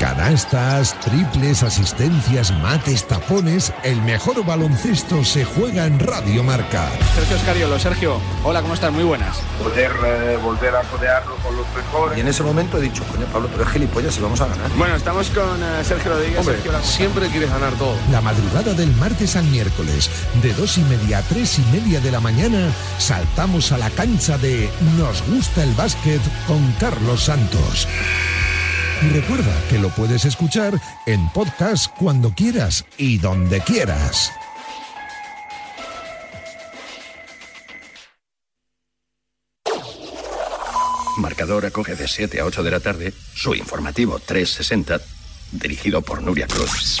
Canastas, triples, asistencias, mates, tapones. El mejor baloncesto se juega en Radio Marca. Sergio Escariolo, Sergio, hola, ¿cómo estás? Muy buenas. Poder eh, volver a codearlo con los mejores. Y en ese momento he dicho, coño, Pablo, pero es gilipollas y vamos a ganar. Bueno, estamos con eh, Sergio Rodríguez. Hombre, Sergio, la- siempre quieres ganar todo. La madrugada del martes al miércoles, de dos y media a tres y media de la mañana, saltamos a la cancha de Nos gusta el básquet con Carlos Santos. Recuerda que lo puedes escuchar en podcast cuando quieras y donde quieras. Marcador acoge de 7 a 8 de la tarde su informativo 360, dirigido por Nuria Cruz.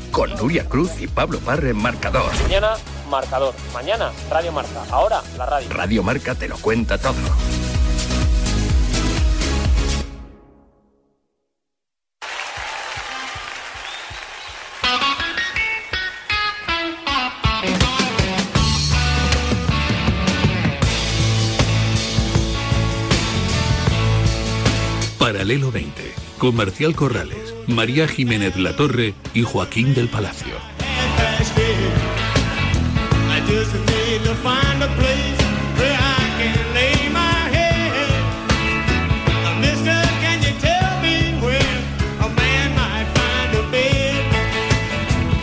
con Nuria Cruz y Pablo Parre en marcador. Mañana, marcador. Mañana, Radio Marca. Ahora, la radio. Radio Marca te lo cuenta todo. Paralelo 20, Comercial Corrales, María Jiménez Latorre y Joaquín del Palacio.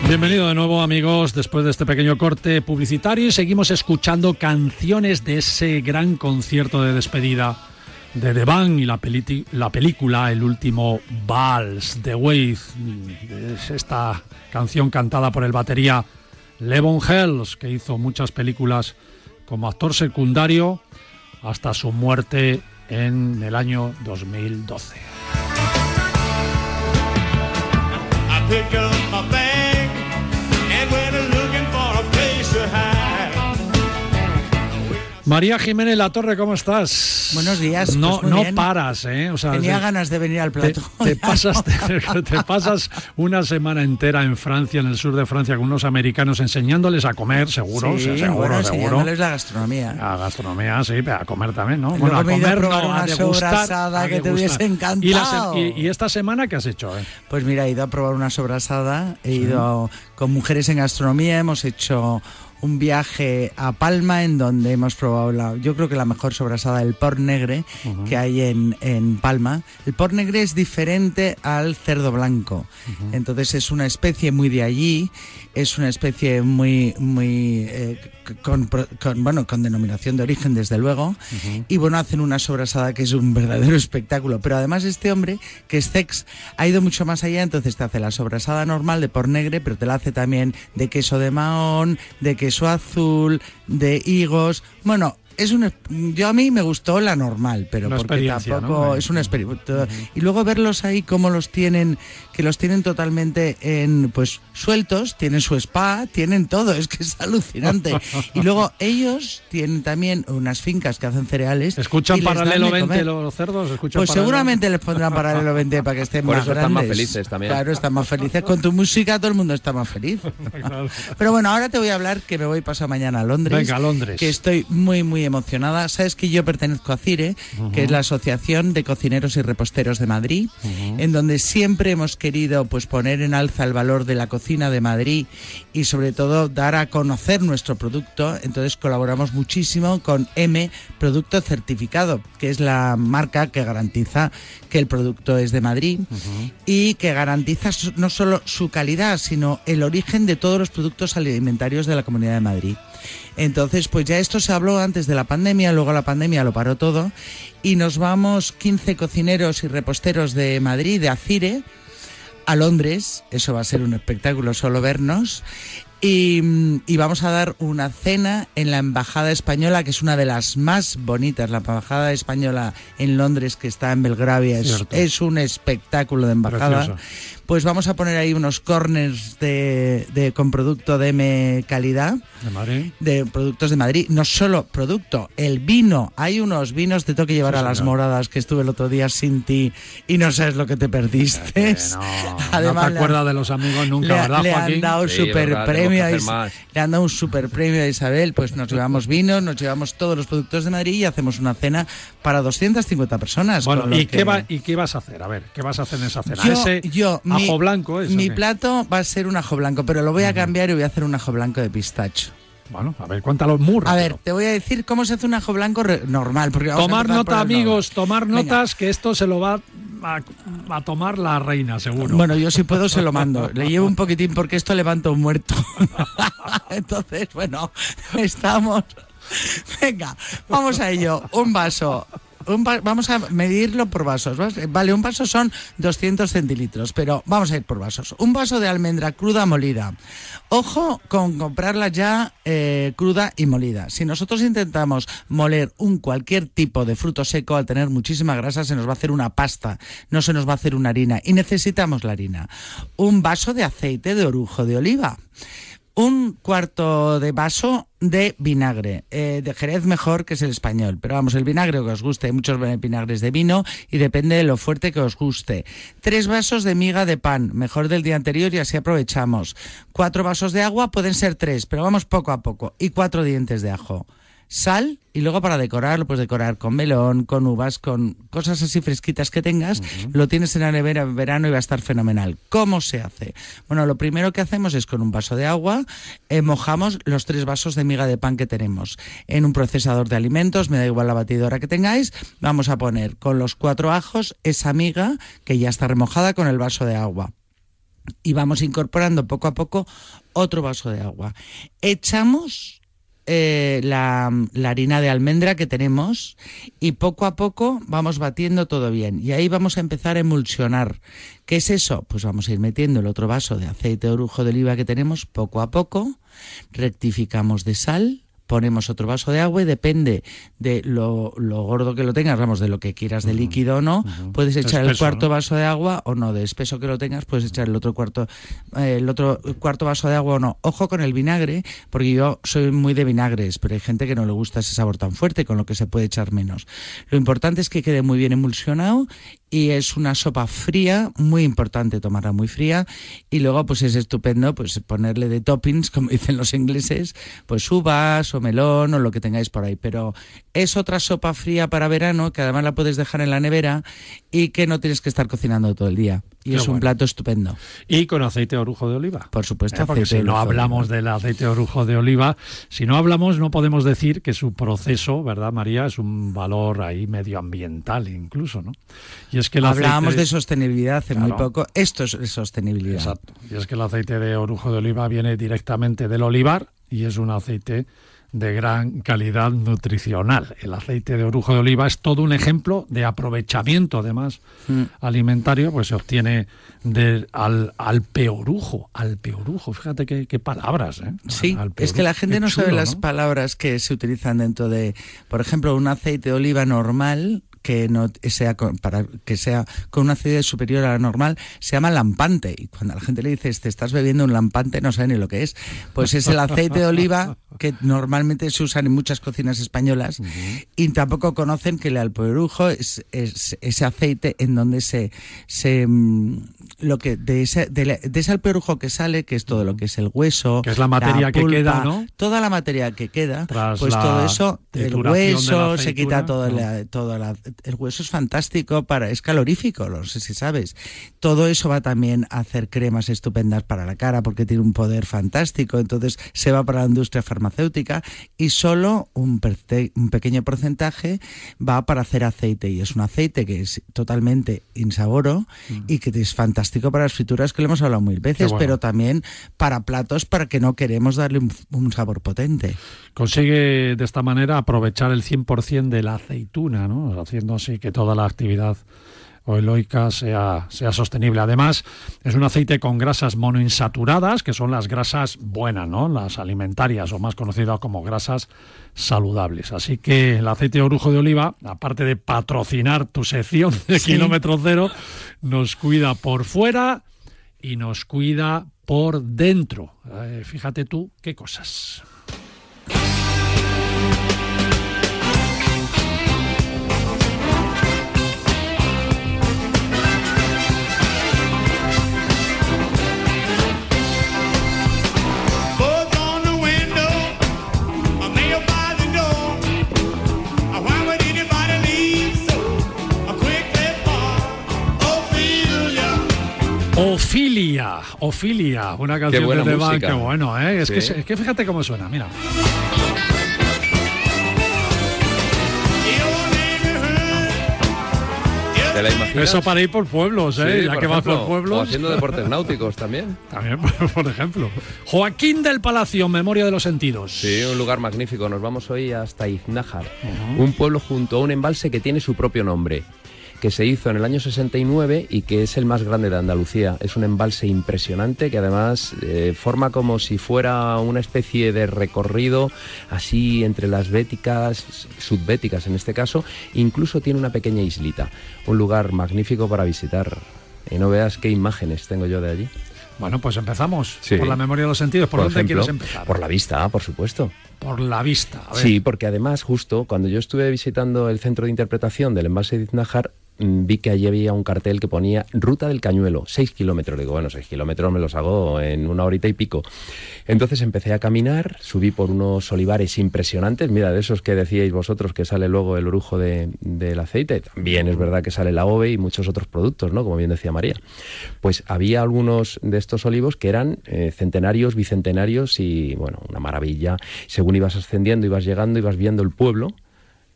Bienvenido de nuevo amigos después de este pequeño corte publicitario seguimos escuchando canciones de ese gran concierto de despedida de The Band y la, película El último Vals de Wave. Es esta canción cantada por el batería Levon Hells que hizo muchas películas como actor secundario hasta su muerte en el año 2012. María Jiménez La Torre, ¿cómo estás? Buenos días, No, pues no bien. paras, ¿eh? O sea, Tenía te- ganas de venir al plato. Te, te pasas, te, (laughs) te pasas una semana entera en Francia, en el sur de Francia, con unos americanos enseñándoles a comer, seguro, Sí, seguro, bueno, seguro. la gastronomía. A gastronomía, sí, pero a comer también, ¿no? Luego a comer, no, a una degustar, a que te hubiese ¿Y, la encantado. y- y esta semana qué has hecho? eh? Pues mira, he ido a probar una sobrasada, he Sí. ido con mujeres en gastronomía, hemos hecho un viaje a Palma en donde hemos probado la, yo creo que la mejor sobrasada del porc negre que hay en, en Palma. El porc negre es diferente al cerdo blanco, entonces es una especie muy de allí, es una especie muy muy eh, con, con, bueno con denominación de origen desde luego y bueno hacen una sobrasada que es un verdadero (laughs) espectáculo. Pero además este hombre que es Sex ha ido mucho más allá, entonces te hace la sobrasada normal de por negre, pero te la hace también de queso de mahón, de queso azul, de higos. Bueno. Es un, yo a mí me gustó la normal, pero Una porque tampoco ¿no? es una experiencia. Y luego verlos ahí como los tienen, que los tienen totalmente en, pues sueltos, tienen su spa, tienen todo, es que es alucinante. Y luego ellos tienen también unas fincas que hacen cereales. ¿Escuchan paralelo de 20 comer. los cerdos? ¿Escuchan Pues paralelo? seguramente les pondrán paralelo 20 para que estén Por más eso están grandes. más felices también. Claro, están más felices. Con tu música todo el mundo está más feliz. (laughs) Pero bueno, ahora te voy a hablar que me voy pasado mañana a Londres. Venga, a Londres. Que estoy muy, muy emocionada. Sabes que yo pertenezco a CIRE, que es la Asociación de Cocineros y Reposteros de Madrid, en donde siempre hemos querido pues poner en alza el valor de la cocina de Madrid y sobre todo dar a conocer nuestro producto. Entonces colaboramos muchísimo con M Producto Certificado, que es la marca que garantiza que el producto es de Madrid y que garantiza no solo su calidad, sino el origen de todos los productos alimentarios de la Comunidad de Madrid. Entonces, pues ya esto se habló antes de la pandemia, luego la pandemia lo paró todo y nos vamos 15 cocineros y reposteros de Madrid, de Acire, a Londres, eso va a ser un espectáculo solo vernos. Y, y vamos a dar una cena en la Embajada Española, que es una de las más bonitas. La Embajada Española en Londres, que está en Belgravia, es, un espectáculo de embajada. Precioso. Pues vamos a poner ahí unos corners de, de- con producto de M calidad De Madrid. de productos de Madrid. No solo producto, el vino. Hay unos vinos, te tengo que llevar Sí, a las señor. moradas que estuve el otro día sin ti y no sabes lo que te perdiste. (laughs) no te acuerdas de los amigos nunca, le, ¿verdad, le Joaquín? han dado Sí, super verdad, premio a le han dado un super premio a Isabel, pues nos llevamos (laughs) vinos, nos llevamos todos los productos de Madrid y hacemos una cena para 250 personas. Bueno, ¿y qué, va, ¿y qué vas a hacer? A ver, ¿qué vas a hacer en esa cena? yo, Ese yo, mi- ajo blanco es. ¿o Mi plato va a ser un ajo blanco, pero lo voy a cambiar y voy a hacer un ajo blanco de pistacho. Bueno, a ver, cuéntalo muy A rápido. ver, te voy a decir cómo se hace un ajo blanco normal. Porque a Tomar nota, normal. amigos, tomar Venga. notas, que esto se lo va a, a tomar la reina, seguro. Bueno, yo si puedo se lo mando. Le llevo un poquitín porque esto levanta un muerto. (laughs) Entonces, bueno, estamos. Venga, vamos a ello. Un vaso. Un va- vamos a medirlo por vasos. ¿vas? Vale, un vaso son 200 centilitros, pero vamos a ir por vasos. Un vaso de almendra cruda molida. Ojo con comprarla ya eh, cruda y molida. Si nosotros intentamos moler un cualquier tipo de fruto seco, al tener muchísima grasa, se nos va a hacer una pasta, no se nos va a hacer una harina. Y necesitamos la harina. Un vaso de aceite de orujo de oliva un cuarto de vaso de vinagre, eh, de Jerez mejor que es el español, pero vamos, el vinagre que os guste, hay muchos vinagres de vino y depende de lo fuerte que os guste. Tres vasos de miga de pan, mejor del día anterior y así aprovechamos. Cuatro vasos de agua, pueden ser tres, pero vamos poco a poco. Y cuatro dientes de ajo. Sal y luego para decorar, lo puedes decorar con melón, con uvas, con cosas así fresquitas que tengas. Lo tienes en la nevera en verano y va a estar fenomenal. ¿Cómo se hace? Bueno, lo primero que hacemos es con un vaso de agua, eh, mojamos los tres vasos de miga de pan que tenemos. En un procesador de alimentos, me da igual la batidora que tengáis, vamos a poner con los cuatro ajos esa miga que ya está remojada con el vaso de agua y vamos incorporando poco a poco otro vaso de agua. Echamos eh, la, la harina de almendra que tenemos y poco a poco vamos batiendo todo bien. Y ahí vamos a empezar a emulsionar. ¿Qué es eso? Pues vamos a ir metiendo el otro vaso de aceite de orujo de oliva que tenemos poco a poco. Rectificamos de sal. Ponemos otro vaso de agua y depende de lo, lo gordo que lo tengas, vamos, de lo que quieras de líquido o no, puedes echar el cuarto ¿no? vaso de agua o no, de espeso que lo tengas, puedes echar el otro cuarto, eh, el otro cuarto vaso de agua o no. Ojo con el vinagre, porque yo soy muy de vinagres, pero hay gente que no le gusta ese sabor tan fuerte, con lo que se puede echar menos. Lo importante es que quede muy bien emulsionado y es una sopa fría, muy importante tomarla muy fría y luego pues es estupendo pues ponerle de toppings, como (laughs) dicen los ingleses, pues uvas o melón o lo que tengáis por ahí, pero es otra sopa fría para verano que además la puedes dejar en la nevera y que no tienes que estar cocinando todo el día y Qué es un plato estupendo. Y con aceite de orujo de oliva. Por supuesto, Eh, porque si de no de hablamos del aceite de orujo de oliva, si no hablamos no podemos decir que su proceso, ¿verdad María? Es un valor ahí medioambiental incluso, ¿no? Y es que el Hablábamos aceite- de sostenibilidad hace muy poco, esto es sostenibilidad. Exacto. Y es que el aceite de orujo de oliva viene directamente del olivar y es un aceite de gran calidad nutricional. El aceite de orujo de oliva es todo un ejemplo de aprovechamiento, además, Mm. alimentario, pues se obtiene del al, alpeorujo. Alpeorujo, fíjate qué, qué palabras, ¿eh? Sí, es que la gente Qué no sabe las ¿no? palabras que se utilizan dentro de, por ejemplo, un aceite de oliva normal que no sea con, para que sea con una acidez superior a la normal se llama lampante. Y cuando la gente le dices te estás bebiendo un lampante no sabe ni lo que es. Pues es el aceite de oliva que normalmente se usan en muchas cocinas españolas y tampoco conocen que el alpoerujo es, es ese aceite en donde se se mm, lo que de ese de, la- de ese alpeorujo que sale que es todo lo que es el hueso Que es la materia que pulpa, queda, ¿no? toda la materia que queda Tras pues todo eso el hueso se quita todo ¿no? la- todo la- el hueso es fantástico para es calorífico no sé si sabes. Todo eso va también a hacer cremas estupendas para la cara porque tiene un poder fantástico. Entonces se va para la industria farmacéutica y solo un, un pequeño porcentaje va para hacer aceite. Y es un aceite que es totalmente insaboro y que es fantástico para las frituras que lo hemos hablado mil veces bueno. pero también para platos para que no queremos darle un, un sabor potente. Consigue de esta manera aprovechar el 100% de la aceituna, ¿no? Haciendo así que toda la actividad oeloica sea, sea sostenible. Además, es un aceite con grasas monoinsaturadas, que son las grasas buenas, ¿no? las alimentarias o más conocidas como grasas saludables. Así que el aceite de orujo de oliva, aparte de patrocinar tu sección de Sí. kilómetro cero, nos cuida por fuera y nos cuida por dentro. Eh, fíjate tú qué cosas. Ofilia, Ofilia, una canción buena de The qué bueno, ¿eh? Es, Sí. que, es que fíjate cómo suena, mira. Eso para ir por pueblos, ¿eh? Sí, ya que vas ejemplo, por pueblos. O haciendo deportes náuticos también. (laughs) También, (laughs) por ejemplo. Joaquín del Palacio, Memoria de los Sentidos. Sí, un lugar magnífico. Nos vamos hoy hasta Iznájar, un pueblo junto a un embalse que tiene su propio nombre que se hizo en el año 69 y que es el más grande de Andalucía. Es un embalse impresionante que además eh, forma como si fuera una especie de recorrido así entre las béticas, subbéticas en este caso, incluso tiene una pequeña islita. Un lugar magnífico para visitar. Y no veas qué imágenes tengo yo de allí. Bueno, pues empezamos. Sí. Por la memoria de los sentidos. ¿Por, dónde ejemplo, quieres empezar? Por la vista, por supuesto. Por la vista. A ver. Sí, porque además justo cuando yo estuve visitando el centro de interpretación del embalse de Iznájar, vi que allí había un cartel que ponía Ruta del Cañuelo, 6 kilómetros. Digo, bueno, 6 kilómetros me los hago en una horita y pico. Entonces empecé a caminar, subí por unos olivares impresionantes, mira, de esos que decíais vosotros que sale luego el orujo de- del aceite, también es verdad que sale la ove y muchos otros productos, ¿no? Como bien decía María. Pues había algunos de estos olivos que eran eh, centenarios, bicentenarios y, bueno, una maravilla. Según ibas ascendiendo, ibas llegando, ibas viendo el pueblo,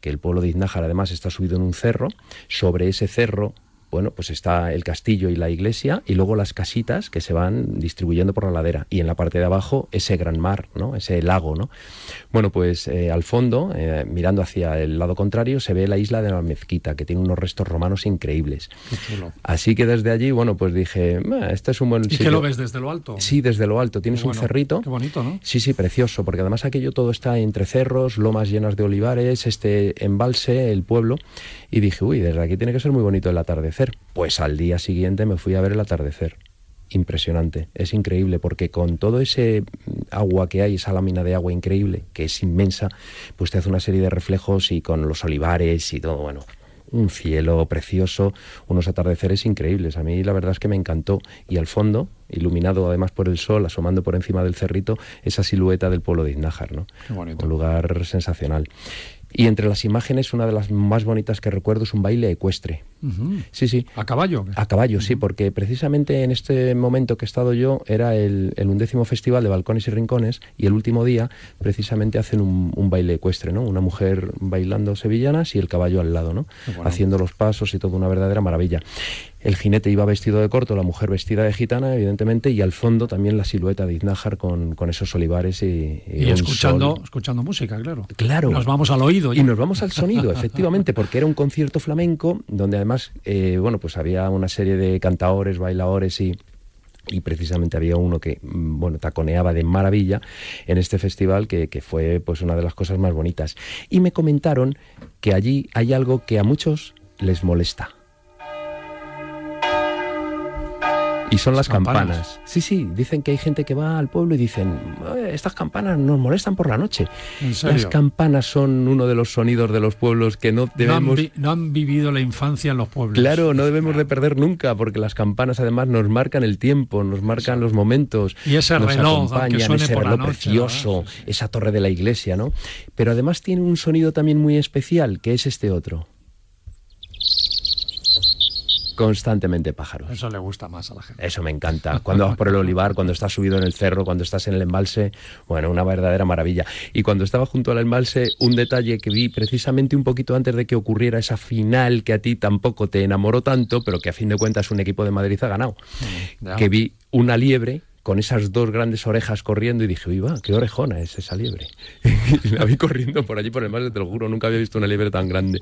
que el pueblo de Iznájar además está subido en un cerro. Sobre ese cerro, bueno, pues está el castillo y la iglesia y luego las casitas que se van distribuyendo por la ladera. Y en la parte de abajo ese gran mar, ¿no? Ese lago, ¿no? Bueno, pues eh, al fondo, eh, mirando hacia el lado contrario, se ve la isla de la Mezquita, que tiene unos restos romanos increíbles. Así que desde allí, bueno, pues dije, "Ah, este es un buen ¿Y sitio". qué lo ves desde lo alto? Sí, desde lo alto. Tienes un cerrito. Qué bonito, ¿no? Sí, sí, precioso, porque además aquello todo está entre cerros, lomas llenas de olivares, este embalse, el pueblo, y dije, uy, desde aquí tiene que ser muy bonito el atardecer. Pues al día siguiente me fui a ver el atardecer. Impresionante, es increíble, porque con todo ese mm, agua que hay, esa lámina de agua increíble, que es inmensa, pues te hace una serie de reflejos y con los olivares y todo, bueno, un cielo precioso, unos atardeceres increíbles. A mí la verdad es que me encantó. Y al fondo, iluminado además por el sol, asomando por encima del cerrito, esa silueta del pueblo de Iznájar, ¿no? Qué bonito. Un lugar sensacional. Y entre las imágenes, una de las más bonitas que recuerdo es un baile ecuestre. Sí, sí. ¿A caballo? A caballo, sí, porque precisamente en este momento que he estado yo era el, el undécimo festival de balcones y rincones y el último día precisamente hacen un, un baile ecuestre, ¿no? Una mujer bailando sevillanas y el caballo al lado, ¿no? Bueno. Haciendo los pasos y todo una verdadera maravilla. El jinete iba vestido de corto, la mujer vestida de gitana, evidentemente, y al fondo también la silueta de Iznájar con, con esos olivares y, Y un escuchando, sol. escuchando música, claro. Claro. Nos vamos al oído. Y nos vamos al sonido, efectivamente, porque era un concierto flamenco donde además, eh, bueno, pues había una serie de cantaores, bailadores y y precisamente había uno que mm, bueno taconeaba de maravilla en este festival que, que fue pues una de las cosas más bonitas. Y me comentaron que allí hay algo que a muchos les molesta y son las campanas. campanas. Sí, sí, dicen que hay gente que va al pueblo y dicen, "Eh, estas campanas nos molestan por la noche. ¿En serio? Las campanas son uno de los sonidos de los pueblos que no No han, debemos... no han vivido la infancia en los pueblos. Claro, no debemos de perder nunca, porque las campanas además nos marcan el tiempo, nos marcan los momentos. Y ese nos reloj, acompañan, suene ese por la reloj noche, precioso, esa torre de la iglesia, ¿no? Pero además tiene un sonido también muy especial, que es este otro. Constantemente pájaros. Eso le gusta más a la gente. Eso me encanta. Cuando vas por el (laughs) olivar, cuando estás subido en el cerro, cuando estás en el embalse, bueno, una verdadera maravilla. Y cuando estaba junto al embalse, un detalle que vi precisamente un poquito antes de que ocurriera esa final que a ti tampoco te enamoró tanto, pero que a fin de cuentas un equipo de Madrid ha ganado. ya. Que vi una liebre con esas dos grandes orejas corriendo y dije, uy, va, qué orejona es esa liebre. (laughs) y la vi corriendo por allí por el embalse, te lo juro, nunca había visto una liebre tan grande.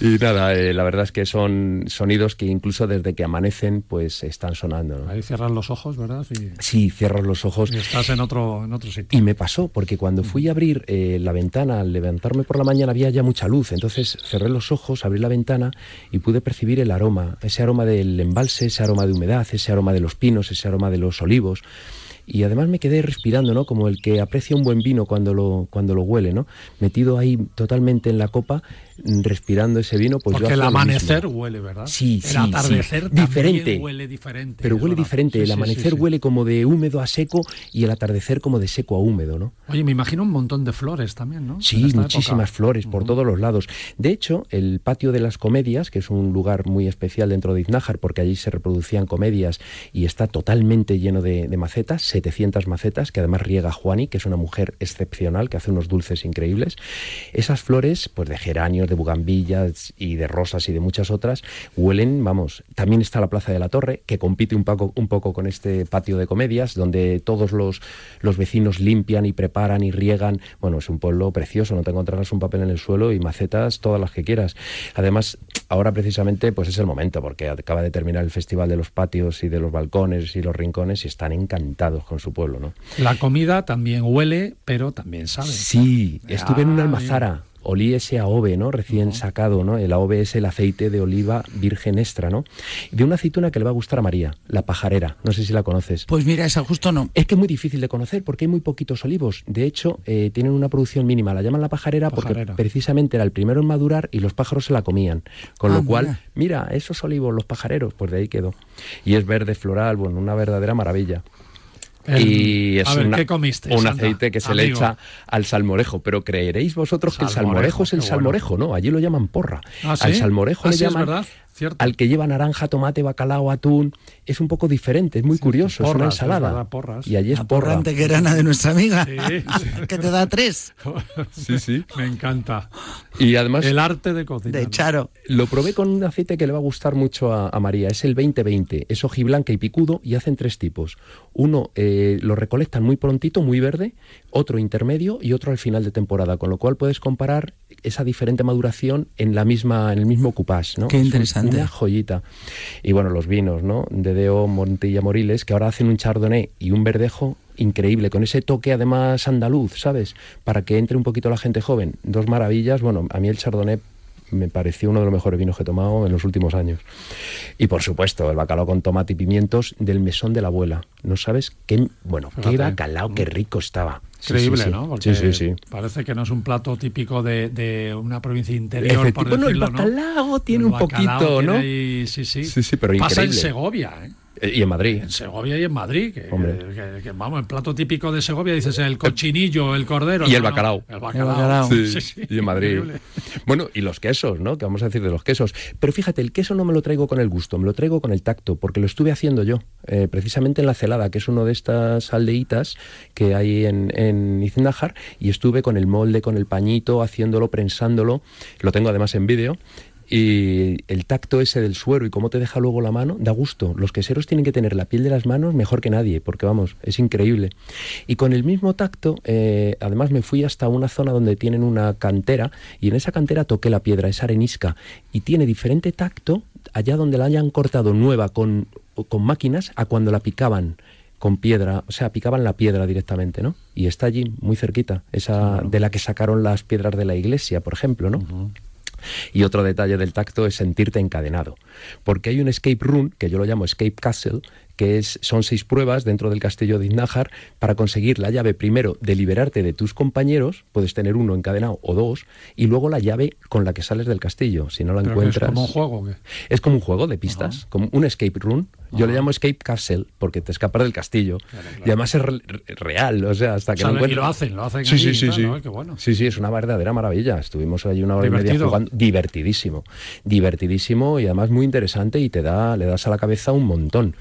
Y nada, eh, la verdad es que son sonidos que incluso desde que amanecen, pues están sonando. ¿no? Ahí cierras los ojos, ¿verdad? Sí, cierras los ojos. y estás en otro, en otro sitio. Y me pasó, porque cuando fui a abrir eh, la ventana, al levantarme por la mañana había ya mucha luz, entonces cerré los ojos, abrí la ventana y pude percibir el aroma, ese aroma del embalse, ese aroma de humedad, ese aroma de los pinos, ese aroma de los olivos. Y además me quedé respirando, ¿no? Como el que aprecia un buen vino cuando lo, cuando lo huele, ¿no? Metido ahí totalmente en la copa, respirando ese vino, pues yo Porque el lo mismo. amanecer huele, ¿verdad? Sí, El sí, atardecer sí. también diferente. huele diferente. Pero huele verdad. diferente. Sí, el amanecer sí, huele como de húmedo a seco y el atardecer como de seco a húmedo, ¿no? Oye, me imagino un montón de flores también, ¿no? Sí, muchísimas época. flores por todos los lados. De hecho, el patio de las comedias, que es un lugar muy especial dentro de Iznájar, porque allí se reproducían comedias y está totalmente lleno de, de macetas, 700 macetas, que además riega Juani, que es una mujer excepcional, que hace unos dulces increíbles. Esas flores, pues de geranios, de bugambillas y de rosas y de muchas otras, huelen, vamos, también está la Plaza de la Torre, que compite un poco, un poco con este patio de comedias, donde todos los, los vecinos limpian y preparan y riegan. Bueno, es un pueblo precioso, no te encontrarás un papel en el suelo y macetas todas las que quieras. Además, ahora precisamente pues es el momento, porque acaba de terminar el Festival de los Patios y de los Balcones y los Rincones y están encantados con su pueblo, ¿no? La comida también huele, pero también sabe. Sí, estuve en una Ah, almazara. Olí ese AOVE, ¿no? Recién sacado, ¿no? El AOVE es el aceite de oliva virgen extra, ¿no? De una aceituna que le va a gustar a María, la pajarera. No sé si la conoces. Pues mira, esa justo no. Es que es muy difícil de conocer porque hay muy poquitos olivos. De hecho, eh, tienen una producción mínima. La llaman la pajarera, Pajarera. porque precisamente era el primero en madurar y los pájaros se la comían. Con Ah, lo cual, mira. mira, esos olivos, los pajareros, pues de ahí quedó. Y es verde floral, bueno, una verdadera maravilla. El- y es a ver, una- ¿qué comiste, un aceite que se le echa al salmorejo. Pero creeréis vosotros que el Salmorejo, es el bueno. salmorejo, ¿no? Allí lo llaman porra. ¿Ah, Al salmorejo Ah, le sí, llaman al que lleva naranja, tomate, bacalao, atún. Es un poco diferente, es muy curioso, es una ensalada. porras. Y allí es La porra porra. antequerana de nuestra amiga, Sí, (laughs) que te da tres. (laughs) Sí, sí. Me encanta. Y además El arte de cocinar. De Charo. lo probé con un aceite que le va a gustar mucho a, a María. Es el 2020. Es hojiblanca y picudo y hacen tres tipos. Uno eh, lo recolectan muy prontito, muy verde, otro intermedio y otro al final de temporada. Con lo cual puedes comparar esa diferente maduración en la misma en el mismo cupás, ¿no? Qué Es interesante. Una joyita. Y bueno, los vinos, ¿no? De Montilla, Moriles, que ahora hacen un chardonnay y un verdejo increíble, con ese toque además andaluz, ¿sabes? Para que entre un poquito la gente joven. Dos maravillas. Bueno, a mí el chardonnay me pareció uno de los mejores vinos que he tomado en los últimos años. Y por supuesto, el bacalao con tomate y pimientos del mesón de la abuela. ¿No sabes qué? Bueno, qué bacalao, qué rico estaba. Increíble, sí, sí. ¿no? Porque Sí, sí, sí. Parece que no es un plato típico de, de una provincia interior, por bueno, el decirlo, ¿no? bacalao tiene El un bacalao poquito, tiene ¿no? ahí- sí, sí. Sí, sí, pero Pasa en. Segovia, ¿eh? Eh, Y en Madrid. En Segovia y en Madrid. Que, Hombre. que- que, vamos, el plato típico de Segovia dices el cochinillo, el cordero. Y no, el no, bacalao. el bacalao. bacalao. Sí, Sí, sí, y en Madrid. increíble. Bueno, y los quesos, ¿no? Que vamos a decir de los quesos. Pero fíjate, el queso no me lo traigo con el gusto, me lo traigo con el tacto, porque lo estuve haciendo yo, eh, precisamente en La Celada, que es uno de estas aldeitas que hay en, en Iznájar, y estuve con el molde, con el pañito, haciéndolo, prensándolo. Lo tengo además en vídeo. Y el tacto ese del suero y cómo te deja luego la mano, da gusto. Los queseros tienen que tener la piel de las manos mejor que nadie, porque vamos, es increíble. Y con el mismo tacto, eh, además me fui hasta una zona donde tienen una cantera y en esa cantera toqué la piedra, es arenisca, y tiene diferente tacto allá donde la hayan cortado nueva con, con máquinas a cuando la picaban con piedra, o sea, picaban la piedra directamente, ¿no? Y está allí, muy cerquita, esa de la que sacaron las piedras de la iglesia, por ejemplo, ¿no? Y otro detalle del tacto es sentirte encadenado, porque hay un escape room, que yo lo llamo escape castle, que es, son seis pruebas dentro del castillo de Iznájar para conseguir la llave primero de liberarte de tus compañeros, puedes tener uno encadenado o dos, y luego la llave con la que sales del castillo, si no la Pero encuentras. Es como un juego. Es como un juego de pistas, como un escape room. Yo le llamo escape castle porque te escapas del castillo. Y además es re- re- real, o sea, hasta que O sea, no y encuentras... lo hacen, lo hacen Sí, allí sí, sí, sí. bueno. Sí, sí, es una verdadera maravilla. Estuvimos allí una hora y media jugando. Divertidísimo. Divertidísimo y además muy interesante y te da, le das a la cabeza un montón.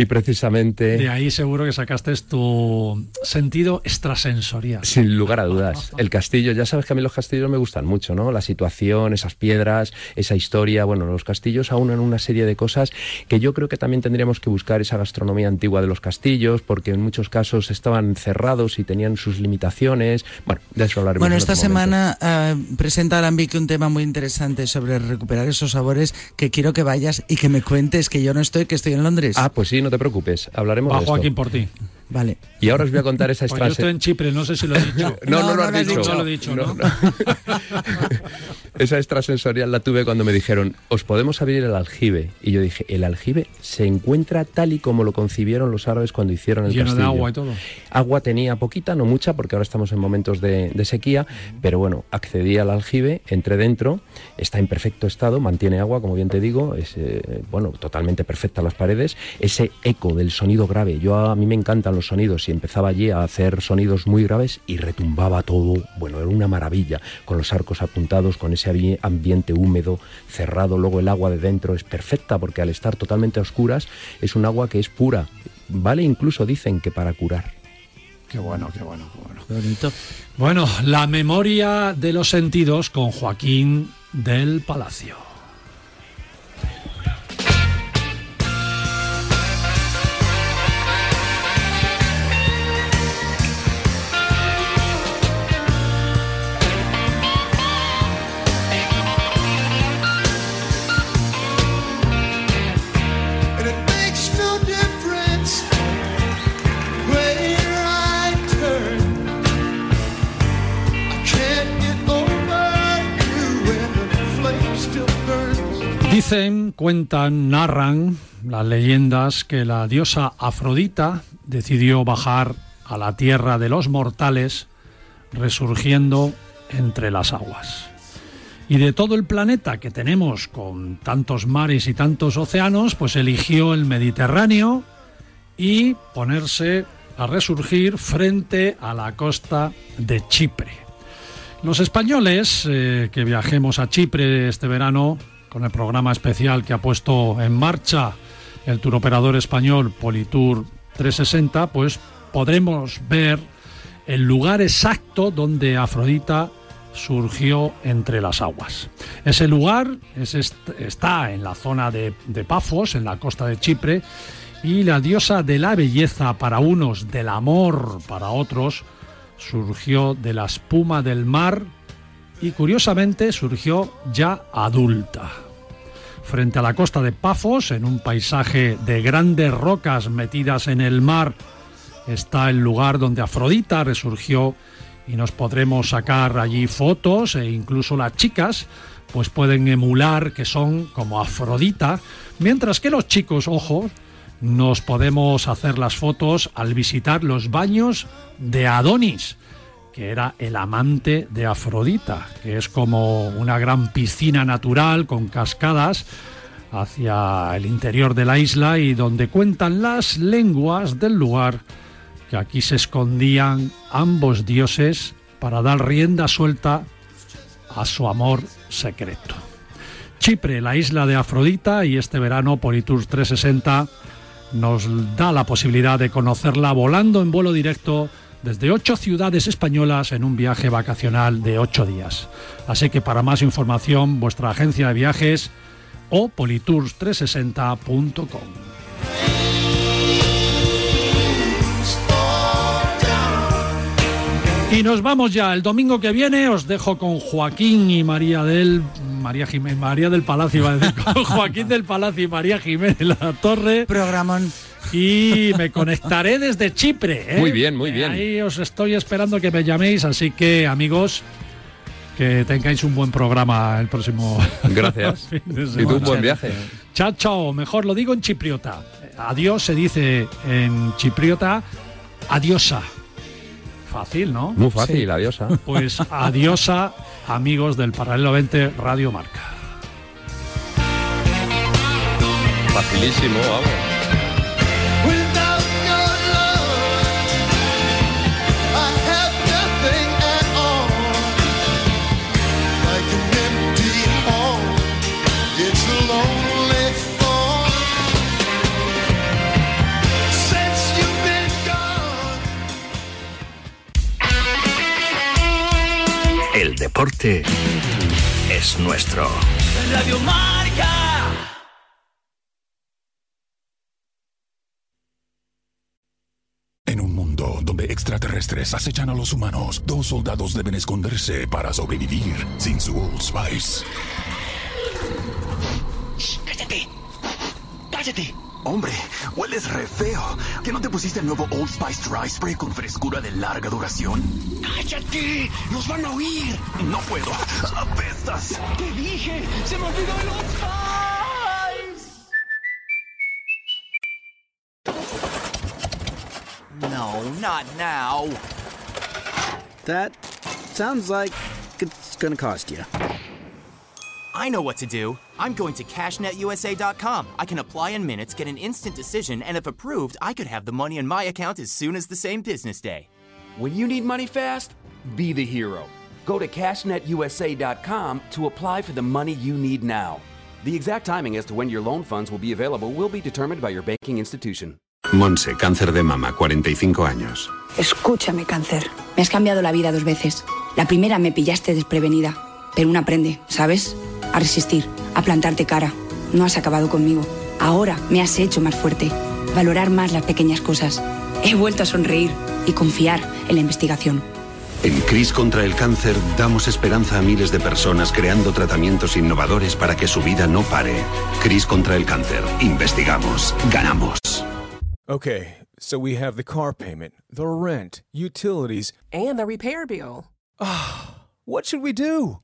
Y precisamente... De ahí seguro que sacaste tu sentido extrasensorial. Sin lugar a dudas. El castillo, ya sabes que a mí los castillos me gustan mucho, ¿no? La situación, esas piedras, esa historia. Bueno, los castillos aunan una serie de cosas que yo creo que también tendríamos que buscar esa gastronomía antigua de los castillos, porque en muchos casos estaban cerrados y tenían sus limitaciones. Bueno, de eso hablaremos. Bueno, en esta otro semana eh, presenta Alambique un tema muy interesante sobre recuperar esos sabores que quiero que vayas y que me cuentes que yo no estoy, que estoy en Londres. Ah, pues sí, no te preocupes. Hablaremos Va de esto. Joaquín por ti. Vale. Y ahora os voy a contar esa Pues yo estoy en Chipre, no sé si lo he dicho. (laughs) No, no, lo has dicho. No lo he dicho, ¿no? (laughs) Esa extrasensorial la tuve cuando me dijeron, os podemos abrir el aljibe. Y yo dije, el aljibe se encuentra tal y como lo concibieron los árabes cuando hicieron el Lleno de castillo. agua y todo. Agua tenía poquita, no mucha, porque ahora estamos en momentos de, de sequía, pero bueno, accedí al aljibe, entré dentro, está en perfecto estado, mantiene agua, como bien te digo, es, eh, bueno, totalmente perfecta las paredes, ese eco del sonido grave, yo a, a mí me encantan los sonidos y empezaba allí a hacer sonidos muy graves y retumbaba todo, bueno, era una maravilla, con los arcos apuntados, con ese ambi- ambiente húmedo, cerrado, luego el agua de dentro es perfecta, porque al estar totalmente a oscuras, es un agua que es pura, vale incluso dicen que para curar. Qué bueno, qué bueno, qué bueno. Qué bonito. Bueno, la memoria de los sentidos con Joaquín del Palacio. Cuentan, narran las leyendas que la diosa Afrodita decidió bajar a la tierra de los mortales, resurgiendo entre las aguas. Y de todo el planeta que tenemos con tantos mares y tantos océanos, pues eligió el Mediterráneo y ponerse a resurgir frente a la costa de Chipre. Los españoles eh, que viajemos a Chipre este verano con el programa especial que ha puesto en marcha el turoperador español Politour 360, pues podremos ver el lugar exacto donde Afrodita surgió entre las aguas. Ese lugar es est- está en la zona de, de Pafos, en la costa de Chipre, y la diosa de la belleza para unos, del amor para otros, surgió de la espuma del mar y curiosamente surgió ya adulta. Frente a la costa de Pafos, en un paisaje de grandes rocas metidas en el mar, está el lugar donde Afrodita resurgió y nos podremos sacar allí fotos e incluso las chicas pues pueden emular que son como Afrodita, mientras que los chicos, ojo, nos podemos hacer las fotos al visitar los baños de Adonis, que era el amante de Afrodita, que es como una gran piscina natural con cascadas hacia el interior de la isla y donde cuentan las lenguas del lugar que aquí se escondían ambos dioses para dar rienda suelta a su amor secreto. Chipre, la isla de Afrodita, y este verano Politour 360 nos da la posibilidad de conocerla volando en vuelo directo desde ocho ciudades españolas en un viaje vacacional de ocho días. Así que para más información, vuestra agencia de viajes o politours360.com. Y nos vamos ya. El domingo que viene os dejo con Joaquín y María del María Jiménez, María del Palacio, iba a decir, con (laughs) Joaquín del Palacio y María Jiménez La Torre. Programón. Y me conectaré desde Chipre. ¿eh? Muy bien, muy bien. Ahí os estoy esperando que me llaméis, así que amigos, que tengáis un buen programa el próximo. (laughs) Gracias. (laughs) fin de Y tú un buen viaje. Chao, chao. Mejor lo digo en chipriota. Adiós se dice en chipriota adiosa. Fácil, ¿no? Muy fácil, adiosa. (laughs) Pues adiosa, amigos del Paralelo 20 Radio Marca. Facilísimo, vamos. Deporte es nuestro. Radio Marca. En un mundo donde extraterrestres acechan a los humanos, dos soldados deben esconderse para sobrevivir sin su Old Spice. ¡Cállate! ¡Cállate! Hombre, hueles re feo. ¿Que no te pusiste el nuevo Old Spice Dry Spray con frescura de larga duración? ¡Cállate! ¡Nos van a oír! No puedo. ¡Apestas! ¡Te dije! ¡Se me olvidó el Old Spice! No, not now. That sounds like it's gonna cost you. I know what to do. I'm going to cashnetusa.com. I can apply in minutes, get an instant decision, and if approved, I could have the money in my account as soon as the same business day. When you need money fast, be the hero. Go to cashnetusa.com to apply for the money you need now. The exact timing as to when your loan funds will be available will be determined by your banking institution. Monse, cáncer de mama, 45 años. Escúchame, cáncer. Me has cambiado la vida dos veces. La primera me pillaste desprevenida, pero uno aprende, ¿sabes? A resistir, a plantarte cara. No has acabado conmigo. Ahora me has hecho más fuerte. Valorar más las pequeñas cosas. He vuelto a sonreír y confiar en la investigación. En CRIS contra el cáncer damos esperanza a miles de personas creando tratamientos innovadores para que su vida no pare. CRIS contra el cáncer. Investigamos. Ganamos. Okay, so we have the car payment, the rent, utilities. And the repair bill. What should we do?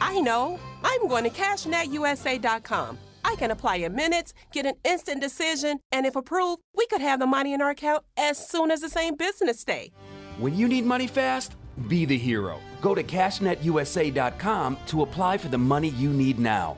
I know. I'm going to CashNetUSA.com. I can apply in minutes, get an instant decision, and if approved, we could have the money in our account as soon as the same business day. When you need money fast, be the hero. Go to CashNetUSA.com to apply for the money you need now.